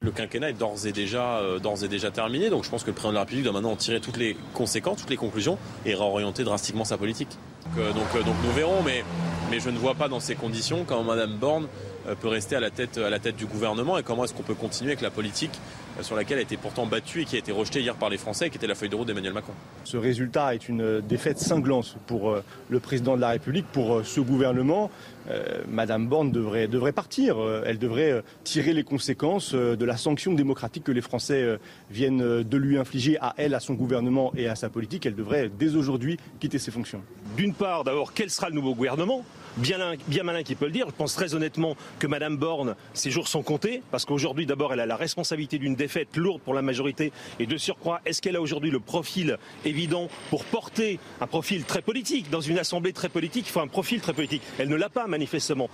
Le quinquennat est d'ores et, déjà, euh, d'ores et déjà terminé, donc je pense que le président de la République doit maintenant en tirer toutes les conséquences, toutes les conclusions et réorienter drastiquement sa politique. Donc, euh, donc, euh, donc nous verrons, mais, mais je ne vois pas dans ces conditions comment Mme Borne peut rester à la, tête, à la tête du gouvernement et comment est-ce qu'on peut continuer avec la politique euh, sur laquelle elle a été pourtant battue et qui a été rejetée hier par les Français, qui était la feuille de route d'Emmanuel Macron. Ce résultat est une défaite cinglante pour euh, le président de la République, pour euh, ce gouvernement. Euh, Madame Borne devrait, devrait partir. Euh, Elle devrait euh, tirer les conséquences euh, de la sanction démocratique que les Français euh, viennent euh, de lui infliger à elle, à son gouvernement et à sa politique. Elle devrait dès aujourd'hui quitter ses fonctions. D'une part, d'abord, quel sera le nouveau gouvernement? bien, malin qui peut le dire. Je pense très honnêtement que Madame Borne, ses jours sont comptés, parce qu'aujourd'hui, d'abord, elle a la responsabilité d'une défaite lourde pour la majorité, et de surcroît, est-ce qu'elle a aujourd'hui le profil évident pour porter un profil très politique Dans une assemblée très politique, il faut un profil très politique. Elle ne l'a pas, manifestement.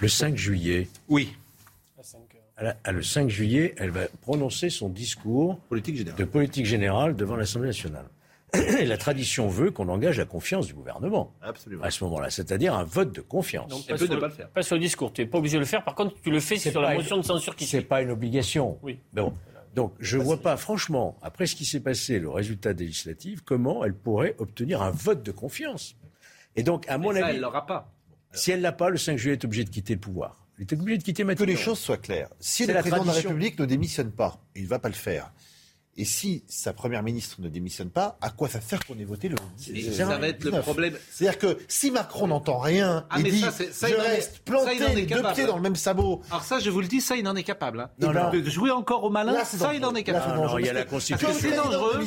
Le 5 juillet. Oui. À le 5 juillet, elle va prononcer son discours de politique générale devant l'Assemblée nationale. La tradition veut qu'on engage la confiance du gouvernement. Absolument. À ce moment-là, c'est-à-dire un vote de confiance. Donc, pas, sur, ne pas, le faire. pas sur le discours, tu n'es pas obligé de le faire. Par contre, tu le fais sur la motion de censure qui C'est pas une obligation. Oui. Bon. Donc, je ne vois pas, franchement, après ce qui s'est passé, le résultat des législatives, comment elle pourrait obtenir un vote de confiance. Et donc, à mon ça, avis. Elle l'aura pas. Si elle l'a pas, le 5 juillet est obligé de quitter le pouvoir. Il est obligé de quitter Matignon. Que les choses soient claires. Si le président de la République ne démissionne pas, il ne va pas le faire. Et si sa première ministre ne démissionne pas, à quoi ça sert qu'on ait voté le 10 Ça va être le problème. C'est-à-dire que si Macron n'entend rien ah, et dit ça, ça, je il reste est, planté ça, il les capable, deux pieds hein. dans le même sabot. Alors ça, je vous le dis, ça il en est capable. Hein. Eh non, ben, non. De jouer encore au malin, ça il en est capable. Non, non, il y a la Constitution. C'est dangereux.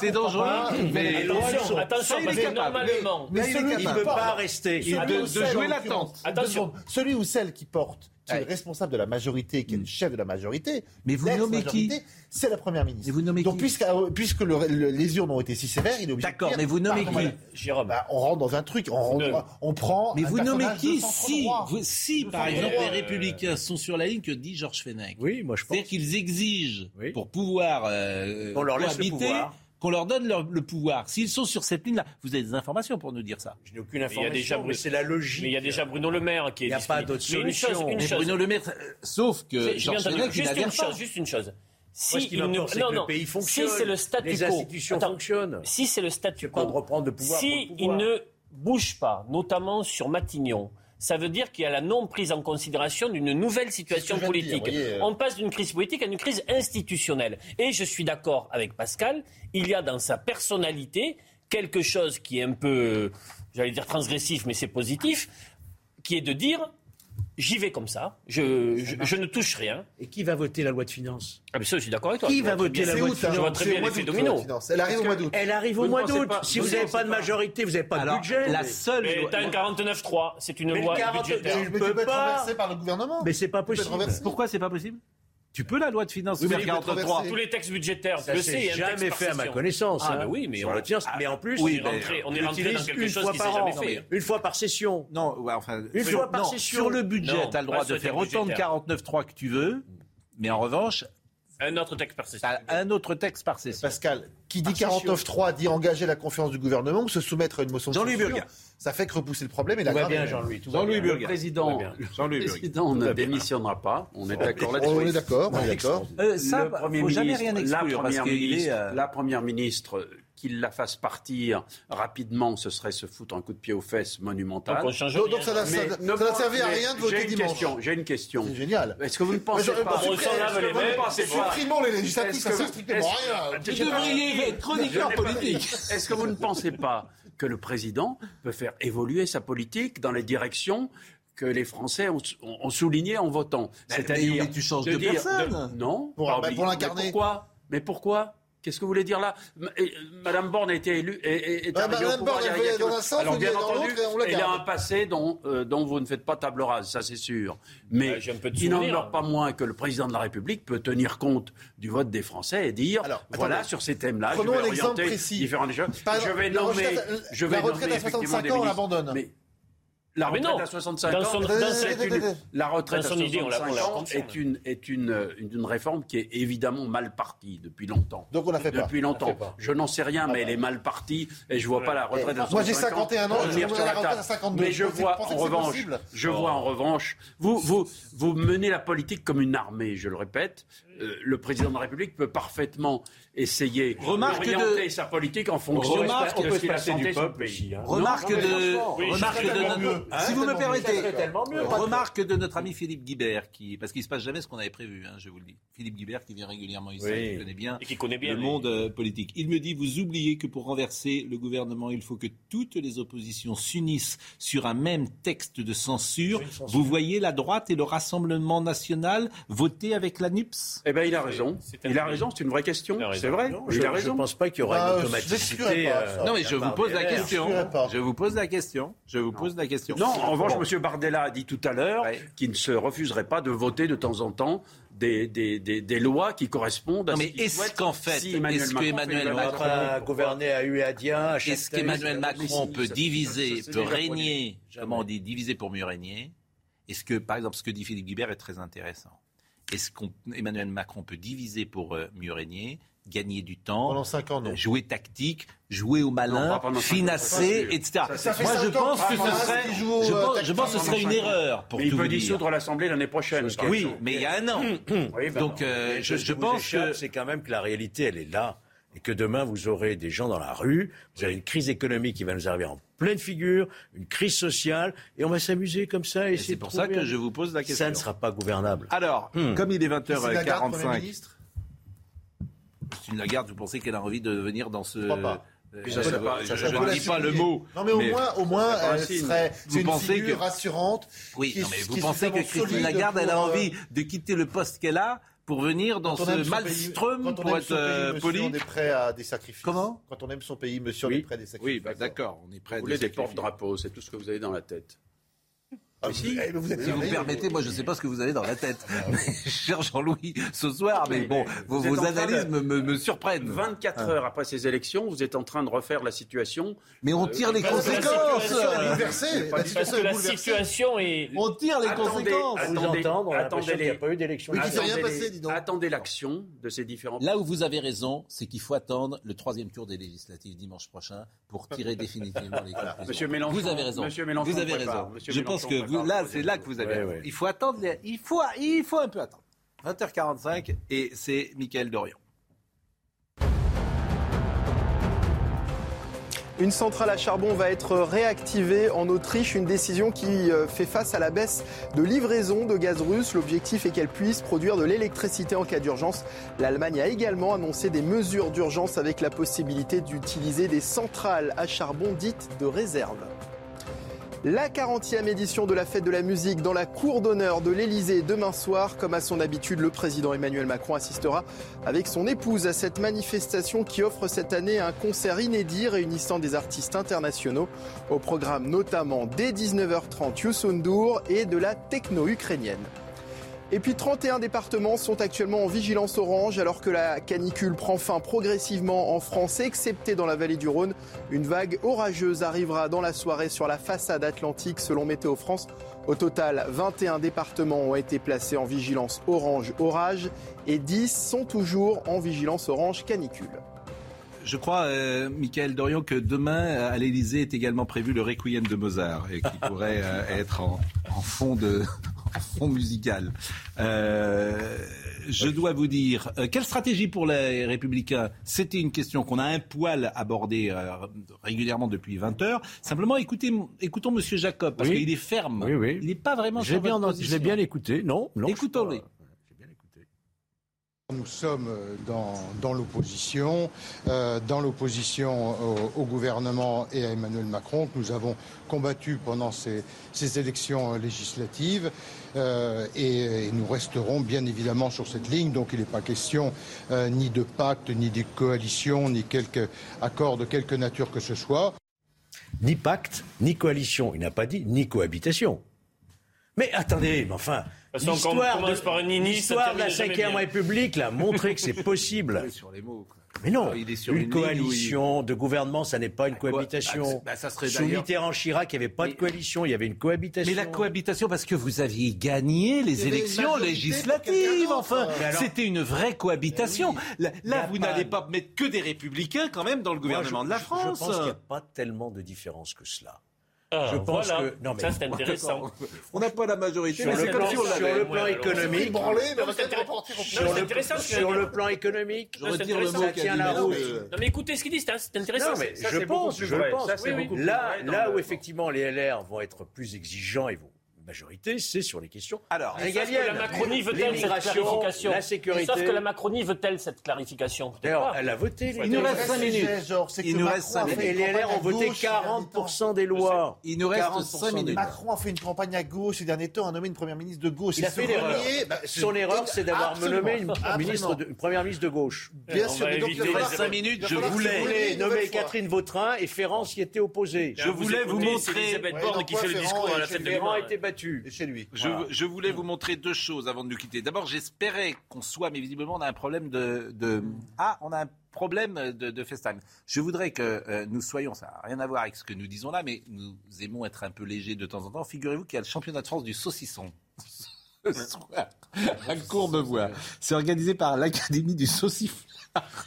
C'est dangereux. Mais attention, attention parce que normalement, mais il ne peut pas rester. De jouer l'attente. Attention, celui ou celle qui porte qui est responsable de la majorité, qui est le mm. chef de la majorité, mais vous nommez qui C'est la première ministre. Donc, puisque, euh, puisque les urnes ont été si sévères, il est obligé D'accord, mais vous nommez bah, qui Jérôme. Bah, on rentre dans un truc, on, prend. Mais vous nommez qui si, par exemple, les Républicains sont sur la ligne que dit Georges Fenech Oui, moi je pense. C'est-à-dire qu'ils exigent, pour pouvoir euh, on leur laisse le pouvoir qu'on leur donne leur, le pouvoir. S'ils sont sur cette ligne-là, vous avez des informations pour nous dire ça Je n'ai aucune information, mais, déjà, mais c'est la logique. Mais il y a déjà Bruno Le Maire qui est Il n'y a pas d'autre solution. Une chose, mais. Bruno Le Maire, sauf que Georges Fenech, juste, une chose, pas. juste une chose. Si ce il ne... le pays fonctionne, si c'est le statu les institutions Attends. Si c'est le statu quo, de reprendre le pouvoir si pour le pouvoir. il ne bouge pas, notamment sur Matignon, ça veut dire qu'il y a la non prise en considération d'une nouvelle situation politique. On passe d'une crise politique à une crise institutionnelle. Et je suis d'accord avec Pascal, il y a dans sa personnalité quelque chose qui est un peu, j'allais dire transgressif, mais c'est positif, qui est de dire J'y vais comme ça. Je, je, ne touche rien. Et qui va voter la loi de finances? Ah mais ça, je suis d'accord avec toi. Qui va voter la loi de finances? Je vois très bien l'effet domino. Elle arrive au mois d'août. Elle arrive au mois d'août. Si vous n'avez pas de majorité, vous n'avez pas de bah, budget. La seule. Mais t'as un 49-3. C'est une loi budgétaire. Mais peux pas. par le gouvernement. Mais c'est pas possible. Pourquoi c'est pas possible? Tu peux la loi de finances oui, Tous les textes budgétaires, ça je sais, jamais fait à ma connaissance. Ah, bah hein. Oui, mais on, retient, mais en plus, on, est rentré, on. Une fois par session. Une sur, fois par non, session. Sur le budget, tu as le droit de faire autant de 49.3 que tu veux. Mais en revanche, un autre texte par session. Un autre texte par session. Pascal, qui dit 49.3 dit engager la confiance du gouvernement ou se soumettre à une motion de Jean-Louis Burguin. Ça fait que repousser le problème et la tout bien, Jean-Louis. Jean-Louis Le président, le président ne démissionnera pas. On est d'accord là-dessus. On est d'accord. ça, euh, le premier faut jamais rien exclure. Euh, la première ministre qu'il la fasse partir rapidement, ce serait se foutre un coup de pied aux fesses monumental. Donc, donc, donc ça n'a servi à rien de voter dimanche. J'ai une question. C'est génial. Est-ce que vous ne pensez pas... Supprimons les législatives, ça ne être chroniqueur politique. Est-ce que vous ne pensez pas que le président peut faire évoluer sa politique dans les directions que les Français ont, ont souligné en votant? C'est-à-dire, tu changes de, de personne. Non. Pour, pour l'incarner. Pourquoi? Mais pourquoi? Qu'est-ce que vous voulez dire là euh, Madame Borne a été élue et bah, Madame Borne, il y a, dans un bien entendu, elle a un passé euh, dont, vous ne faites pas table rase, ça c'est sûr. Mais bah, il n'en meurt pas moins que le président de la République peut tenir compte du vote des Français et dire voilà sur ces thèmes-là, je vais orienter précis. différents Par je vais nommer, la retraite à 65 ans, on l'abandonne la retraite non. à 65 dans son, ans, la retraite à 65 ans est, une, euh, est une, réforme qui est évidemment mal partie depuis longtemps. Donc on la fait Depuis pas. longtemps. Je n'en sais rien, mais elle est mal partie et je ne vois pas la retraite et à 65 ans. Moi j'ai 51 ans, ans je vois la retraite à 52. Mais je vois en revanche, je vois en revanche, vous, vous menez la politique comme une armée, je le répète. Euh, le président de la République peut parfaitement essayer remarque de sa politique en fonction de ce du peuple. Remarque de, notre, ami Philippe Guibert qui, parce qu'il se passe jamais ce qu'on avait prévu, hein, je vous le dis. Philippe Guibert qui vient régulièrement ici, qui connaît bien, le monde euh, politique. Il me dit vous oubliez que pour renverser le gouvernement, il faut que toutes les oppositions s'unissent sur un même texte de censure. Vous voyez la droite et le Rassemblement national voter avec la NUPS. Eh bien, il a raison. Il a raison, c'est une vraie question. C'est vrai. Je, il a raison. Je ne pense pas qu'il y aura bah, une automaticité. Non, mais je vous pose la question. Je vous pose la question. Je vous pose la question. Non, en revanche, M. Bardella a dit tout à l'heure qu'il ne se refuserait pas de voter de temps en temps des, lois qui correspondent à non, mais est-ce qu'en fait, est-ce qu'Emmanuel Macron, Est-ce qu'Emmanuel Macron peut diviser, peut régner, comment on dit, diviser pour mieux régner Est-ce que, par exemple, ce que dit Philippe Guibert est très intéressant est-ce qu'Emmanuel Macron peut diviser pour euh, mieux régner Gagner du temps, Pendant 5 ans, non. jouer tactique, jouer au malin, finasser, pas etc. Ça Moi, je pense que ce serait, je euh, pense, je pense que ce serait une erreur pour Mais il peut dissoudre l'Assemblée l'année prochaine. Oui, mais il y a un an. Oui, Donc, euh, je, je pense que c'est quand même que la réalité, elle est là. Et que demain, vous aurez des gens dans la rue, vous avez une crise économique qui va nous arriver en pleine figure, une crise sociale, et on va s'amuser comme ça. Et c'est pour ça que je vous pose la question. Ça ne sera pas gouvernable. Alors, Hmm. comme il est Christine Lagarde, Premier 20h45, ministre Christine Lagarde, vous pensez qu'elle a envie de venir dans ce... pas. Euh, ça, je pas- ça, ne pas dis pas le mot. Non, mais au moins, au moins, elle serait. Vous C'est une pensez figure que- rassurante. Oui, qui non, mais vous pensez que Christine Lagarde, elle a euh, envie de quitter le poste qu'elle a pour venir dans ce maelstrom, quand on pour aime être son pays, euh, monsieur, poli On est prêt à des sacrifices. Comment? Quand on aime son pays, monsieur, on Oui. est prêt à des sacrifices. Oui, bah, d'accord, on est prêt à Vous voulez des des porte-drapeaux, c'est tout ce que vous avez dans la tête. Ah, vous- eh, mais vous êtes Si vous me permettez, moi je ne sais pas ce que vous avez dans la tête, cher Jean-Louis, ce soir, mais bon, vos, Vous analyses de- me, surprennent. 24 Ah. heures après ces élections, vous êtes en train de refaire la situation. Mais on tire les la conséquences situation est bouleversée. La situation est la bouleversée. situation est. On tire les Attendez, conséquences À vous attendez, attendez n'y a pas eu d'élection. Oui, rien Attendez passé, les- dis donc. Attendez l'action de ces différents. Là où vous avez raison, c'est qu'il faut attendre le troisième tour des législatives dimanche prochain pour tirer définitivement les conclusions. Monsieur Mélenchon- vous avez raison. Monsieur Mélenchon vous avez raison. Je pense que vous, là, c'est là que vous avez Ouais, raison. ouais. Il faut attendre. les- Il faut, il faut un peu attendre. 20h45 et c'est Michael Dorian. Une centrale à charbon va être réactivée en Autriche, une décision qui euh, fait face à la baisse de livraison de gaz russe. L'objectif est qu'elle puisse produire de l'électricité en cas d'urgence. L'Allemagne a également annoncé des mesures d'urgence avec la possibilité d'utiliser des centrales à charbon dites de réserve. La 40e édition de la fête de la musique dans la cour d'honneur de l'Elysée demain soir. Comme à son habitude, le président Emmanuel Macron assistera avec son épouse à cette manifestation qui offre cette année un concert inédit réunissant des artistes internationaux. Au programme notamment dès 19h30 Youssou N'Dour et de la techno ukrainienne. Et puis 31 départements sont actuellement en vigilance orange alors que la canicule prend fin progressivement en France, excepté dans la vallée du Rhône. Une vague orageuse arrivera dans la soirée sur la façade atlantique selon Météo France. Au total, 21 départements ont été placés en vigilance orange orage et 10 sont toujours en vigilance orange canicule. Je crois, euh, Michael Dorian, que demain euh, à l'Élysée est également prévu le requiem de Mozart et qui pourrait euh, être en, fond de fond musical. Euh, je dois vous dire, euh, quelle stratégie pour les Républicains? C'était une question qu'on a un poil abordée euh, régulièrement depuis 20 heures. Simplement, écoutez, écoutons Monsieur Jacob parce Oui. qu'il est ferme. Oui, oui. Il n'est pas vraiment. Je l'ai sur bien, votre je l'ai bien écouté. Non, non. Écoutons-le. Nous sommes dans, dans l'opposition, euh, dans l'opposition au, au gouvernement et à Emmanuel Macron, que nous avons combattu pendant ces, ces élections législatives. Euh, et, et nous resterons bien évidemment sur cette ligne. Donc il n'est pas question euh, ni de pacte, ni de coalition, ni quelque accord de quelque nature que ce soit. Ni pacte, ni coalition. Il n'a pas dit ni cohabitation. Mais attendez, mais enfin, l'histoire de, par un nini, ça l'histoire de la Ve. République l'a montré que c'est possible. Sur les mots. Mais non, Il est sur une il- coalition de gouvernement, ça n'est pas une quoi cohabitation. Bah, bah, ça serait Sous Mitterrand-Chirac, il n'y avait pas de coalition, il y avait une cohabitation. Mais la cohabitation, parce que vous aviez gagné les élections législatives, enfin. Alors- C'était une vraie cohabitation. Là, y là, vous pas- n'allez pas mettre que des républicains quand même dans le Moi, gouvernement je- de la je- France. Je pense qu'il n'y a pas tellement de différence que cela. Ah, je pense voilà. que non mais Ça, c'est intéressant. On n'a pas la majorité, sur mais le c'est plan, comme si on sur l'avait. le plan Ouais, économique, sur le, sur plan économique, Je retire le mot ça tient la route. mais- Non mais écoutez ce qu'il dit, c'est c'est intéressant. Non, mais Ça, je pense, je vrai. pense. Là, où effectivement les LR vont être plus exigeants et vont majorité, c'est sur les questions Alors, régaliennes. Que la Macronie veut-elle cette clarification la sécurité. Sauf que la Macronie veut-elle cette clarification D'ailleurs, elle a voté. les Il nous reste 5 minutes. Il nous reste 5 minutes. Et les LR ont voté 40% des lois. Il nous reste 40% 5 des minutes. Macron a fait une campagne à gauche ces derniers temps, a nommé une première ministre de gauche. Il a fait l'erreur. bah, Son erreur, c'est d'avoir nommé une, première ministre de gauche. Bien sûr, mais donc Il nous reste 5 minutes. Je voulais, nommer Catherine Vautrin et Ferrand s'y était opposé. je voulais vous montrer. Elisabeth Borne qui fait le discours à la fête de Battu. Et chez lui. Je, je voulais vous montrer deux choses avant de nous quitter. D'abord, j'espérais qu'on soit, mais visiblement, on a un problème de. de- Ah, on a un problème de, de FaceTime. Je voudrais que euh, nous soyons, ça n'a rien à voir avec ce que nous disons là, mais nous aimons être un peu légers de temps en temps. Figurez-vous qu'il y a le championnat de France du saucisson. Ce soir, à Courbevoie. C'est organisé par l'Académie du sauciflard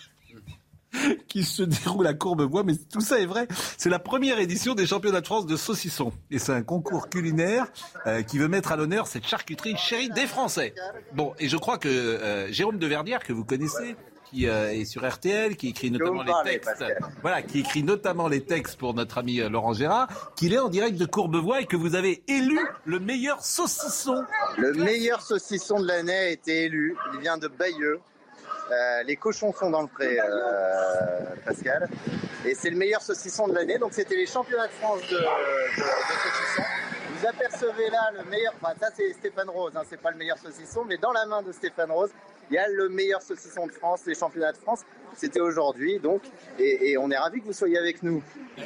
qui se déroule à Courbevoie, mais tout ça est vrai. C'est la première édition des championnats de France de saucisson. Et c'est un concours culinaire euh, qui veut mettre à l'honneur cette charcuterie chérie des Français. Bon, et je crois que euh, Jérôme de Verdière, que vous connaissez, qui euh, est sur RTL, qui écrit notamment les textes, voilà, qui écrit notamment les textes pour notre ami Laurent Gérard, qu'il est en direct de Courbevoie et que vous avez élu le meilleur saucisson. Le meilleur saucisson de l'année a été élu. Il vient de Bayeux. Euh, les cochons sont dans le pré, euh, Pascal. Et c'est le meilleur saucisson de l'année. Donc c'était les championnats de France de, de, de saucisson. Vous apercevez là le meilleur. Enfin, ça c'est Stéphane Rose. Hein, c'est pas le meilleur saucisson, mais dans la main de Stéphane Rose, il y a le meilleur saucisson de France, les championnats de France. C'était aujourd'hui, donc, et, et on est ravis que vous soyez avec nous.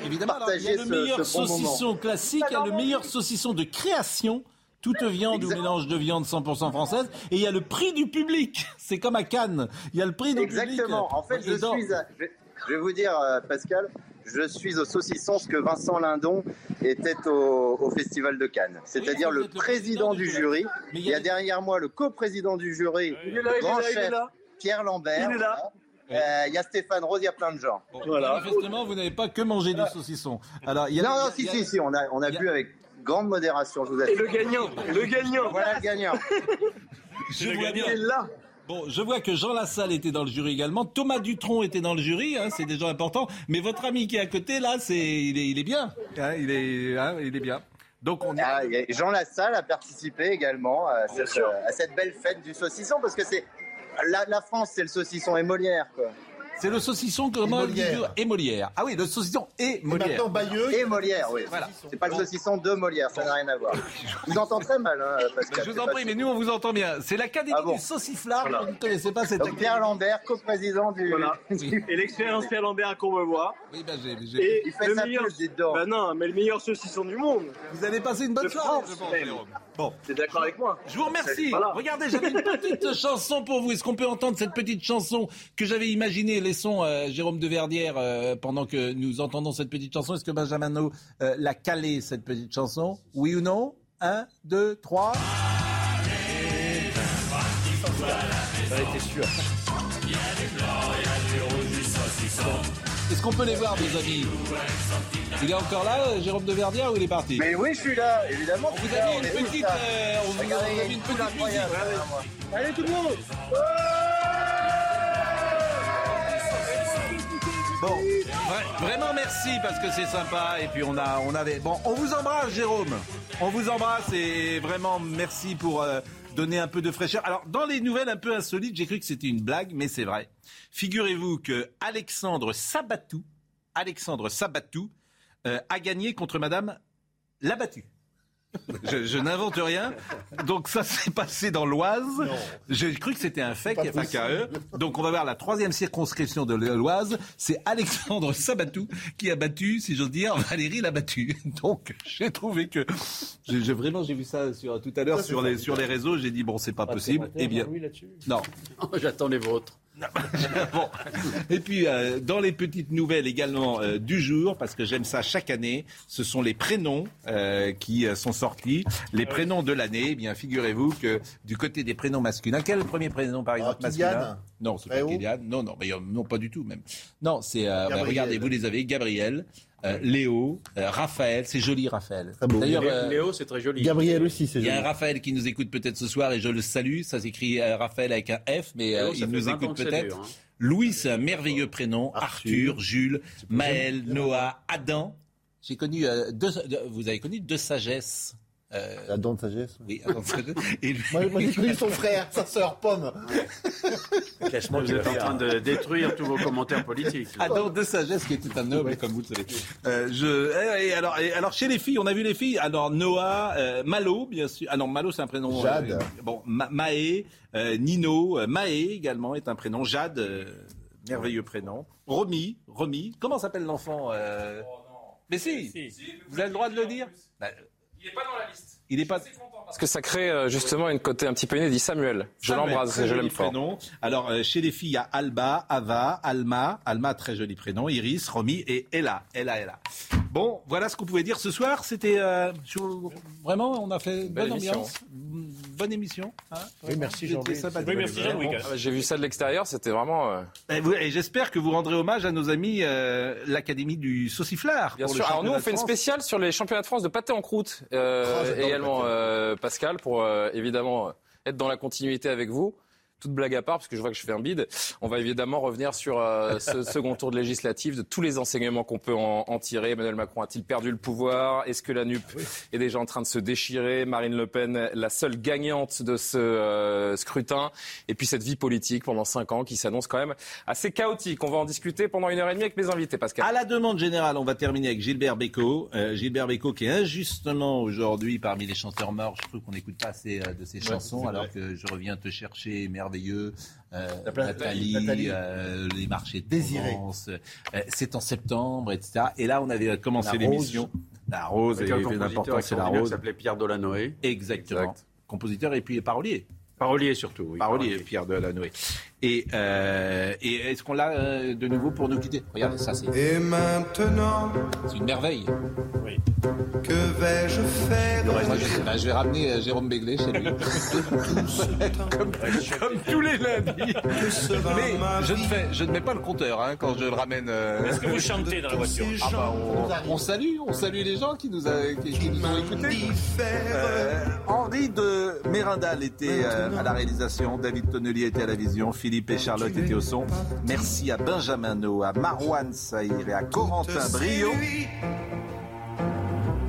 Évidemment, alors, il y a le meilleur ce bon moment. saucisson classique, il y a le meilleur saucisson de création. Toute viande ou mélange de viande 100% française. Et il y a le prix du public. C'est comme à Cannes. Il y a le prix du Exactement. public. En fait, je dans- suis. à- je, vais, je vais vous dire, euh, Pascal, je suis au saucisson ce que Vincent Lindon était au, au Festival de Cannes. C'est-à-dire le président du jury. Il y a derrière moi le coprésident du jury, Il est là, le il est grand là, il est chef là. Pierre Lambert. Il est là. voilà. Euh, Il y a Stéphane Rose, il y a plein de gens. Manifestement, vous n'avez pas que mangé du saucisson. Alors, il y a non, non, si, y a- si, si, on a, on a bu avec grande modération, je vous assure. Et le gagnant, le gagnant. Voilà le gagnant. Je vois bien. Bon, je vois que Jean Lassalle était dans le jury également. Thomas Dutronc était dans le jury, hein, c'est déjà important. Mais votre ami qui est à côté, là, c'est, il, est, il est bien. Hein, il, est, hein, il est bien. Donc on Ah, Jean Lassalle a participé également à cette, à cette belle fête du saucisson parce que c'est la, la France, c'est le saucisson et Molière quoi. C'est le saucisson comment Et Molière. et Molière. Ah oui, le saucisson et Molière. et Molière, oui. Voilà. C'est pas le saucisson de Molière, ça n'a rien à voir. Je vous entends très mal, hein, Pascal. Je vous en prie, mais nous on vous entend bien. C'est l'Académie Ah bon du sauciflard. Voilà. Vous ne connaissez pas cette Donc Pierre Lambert, coprésident du. Et l'expérience Pierre Lambert à Courbevoie. Oui, ben j'ai. Et Il fait le sa meilleur... donc. Bah non, mais le meilleur saucisson du monde. Vous allez passer une bonne De soirée, France, je pense. Jérôme. Bon. T'es d'accord avec moi Je vous remercie. Voilà. Regardez, j'avais une petite chanson pour vous. Est-ce qu'on peut entendre cette petite chanson que j'avais imaginée Laissons euh, Jérôme de Verdière euh, pendant que nous entendons cette petite chanson. Est-ce que Benjamin No euh, l'a calée, cette petite chanson? Oui ou non? Un, deux, trois. Ça a été sûr. Est-ce qu'on peut les voir, mes amis? Il est encore là, Jérôme de Verdière, ou il est parti? Mais oui, je suis là, évidemment. On vous a mis une petite, euh, on vous Regardez, a mis une musique. Allez tout le monde Bon, vra- vraiment merci parce que c'est sympa et puis on a. Bon, on vous embrasse, Jérôme. On vous embrasse et vraiment merci pour euh, donner un peu de fraîcheur. Alors, dans les nouvelles un peu insolites, j'ai cru que c'était une blague, mais c'est vrai. Figurez-vous que Alexandre Sabatou, Sabatou, euh, a gagné contre Madame Labattu. Je, je n'invente rien. Donc ça s'est passé dans l'Oise. J'ai cru que c'était un fake, Pas FAKE. Donc on va voir la troisième circonscription de l'Oise. C'est Alexandre Sabatou qui a battu, si j'ose dire, Valérie l'a battu. Donc j'ai trouvé que... J'ai j'ai- vraiment, j'ai vu ça sur, tout à l'heure sur les, sur les réseaux. J'ai dit, bon, c'est pas Pas de possible. Eh bien, non. J'attends les vôtres. Bon. Et puis, euh, dans les petites nouvelles également euh, du jour, parce que j'aime ça chaque année, ce sont les prénoms euh, qui euh, sont sortis. Les prénoms de l'année, eh bien, figurez-vous que du côté des prénoms masculins, quel est le premier prénom, par exemple, Ah, masculin Non, c'est pas Réo. Kylian. Non, non, mais, euh, non, pas du tout, même. Non, c'est... euh, bah, regardez, vous les avez, Gabriel, euh, Léo, euh, Raphaël, c'est joli, Raphaël. Beau. D'ailleurs, euh, Léo, c'est très joli. Gabriel aussi, c'est il y a un joli. Raphaël qui nous écoute peut-être ce soir et je le salue. Ça s'écrit euh, Raphaël avec un F, mais Léo, il nous 20 ans écoute peut-être. hein. Louis, c'est un merveilleux prénom. Arthur, Arthur. Jules, Maël, Noah, Adam. J'ai connu euh, deux, deux- vous avez connu deux sagesses. Euh, la dent de sagesse Oui, la dent de sagesse. Et lui... moi, moi j'ai connu son frère, sa sœur Pomme. Vous êtes en train de détruire tous vos commentaires politiques. La dent de sagesse qui était un noble, comme vous le savez. Euh, je... et alors, et alors, chez les filles, on a vu les filles. Alors, Noah, euh, Malo, bien sûr. Ah non, Malo, c'est un prénom. Jade. Euh, bon, Ma Maë, euh, Nino, euh, Maë également est un prénom. Jade, euh, merveilleux prénom. Romy, Romy. Comment s'appelle l'enfant euh... Mais si, vous avez le droit de le dire? Bah, Il n'est pas dans la liste. il n'est pas. Parce que ça crée euh, justement une côté un petit peu inédit. Samuel, je l'embrasse et je l'aime fort. prénom. Alors, euh, chez les filles, il y a Alba, Ava, Alma. Alma, très joli prénom. Iris, Romy et Ella. Ella, Ella. Bon, voilà ce qu'on pouvait dire ce soir. C'était euh, vraiment, on a fait une bonne Belle émission. Bonne émission. hein. Oui, merci, Jean-Louis. Oui, merci Jean-Louis. Ah, J'ai vu ça de l'extérieur, c'était vraiment. euh, Et, vous- et j'espère que vous rendrez hommage à nos amis euh, l'Académie du Sauciflard. Bien pour sûr. Alors nous, championnat on fait de une spéciale sur les championnats de France de pâté en croûte. Euh, Oh, également, euh, Pascal, pour euh, évidemment être dans la continuité avec vous. Toute blague à part, parce que je vois que je fais un bide. On va évidemment revenir sur euh, ce second tour de législative, de tous les enseignements qu'on peut en, en tirer. Emmanuel Macron a-t-il perdu le pouvoir? Est-ce que la NUP est déjà en train de se déchirer? Marine Le Pen, la seule gagnante de ce euh, scrutin Et puis cette vie politique pendant cinq ans qui s'annonce quand même assez chaotique. On va en discuter pendant une heure et demie avec mes invités, Pascal. À la demande générale, on va terminer avec Gilbert Bécaud. Euh, Gilbert Bécaud qui est injustement aujourd'hui parmi les chanteurs morts. Je trouve qu'on n'écoute pas assez euh, de ses chansons alors vrai. que je reviens te chercher, merveilleux. Euh, Nathalie, Nathalie. euh, les marchés de Désiré. Euh, c'est en septembre, etc. Et là, on avait commencé La l'émission. La rose, et l'important, c'est la rose. s'appelait Pierre Delanoë. Exactement. Exact. Compositeur et puis parolier. Parolier surtout, oui. Parolier, Pierre Delanoë. Et, euh, et est-ce qu'on l'a euh, de nouveau pour nous quitter? Regardez, ça c'est Et maintenant, c'est une merveille. que vais-je faire? Moi, je, je vais ramener euh, Jérôme Béglé chez lui. comme, comme tous les lundis. Mais je ne, fais, je ne mets pas le compteur hein, quand je le ramène. euh, Est-ce que vous chantez dans la voiture? Ah bah, on, on salue, on salue les gens qui nous, a- qui, qui nous ont écoutés. Euh, Henri de Mérindal était euh, à la réalisation, David Tonnelier était à la vision, Philippe et Charlotte étaient au son. Merci à Benjamin No, à Marwan Saïr et à Corentin Brio.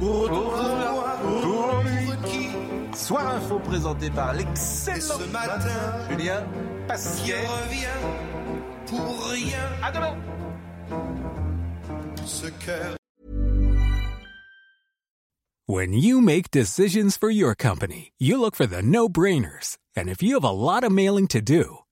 Pour Pour lui. Soir Info présenté par l'excellent Julien qui Pasquier. revient pour rien. À demain. Ce cœur. When you make decisions for your company, you look for the no brainers. And if you have a lot of mailing to do,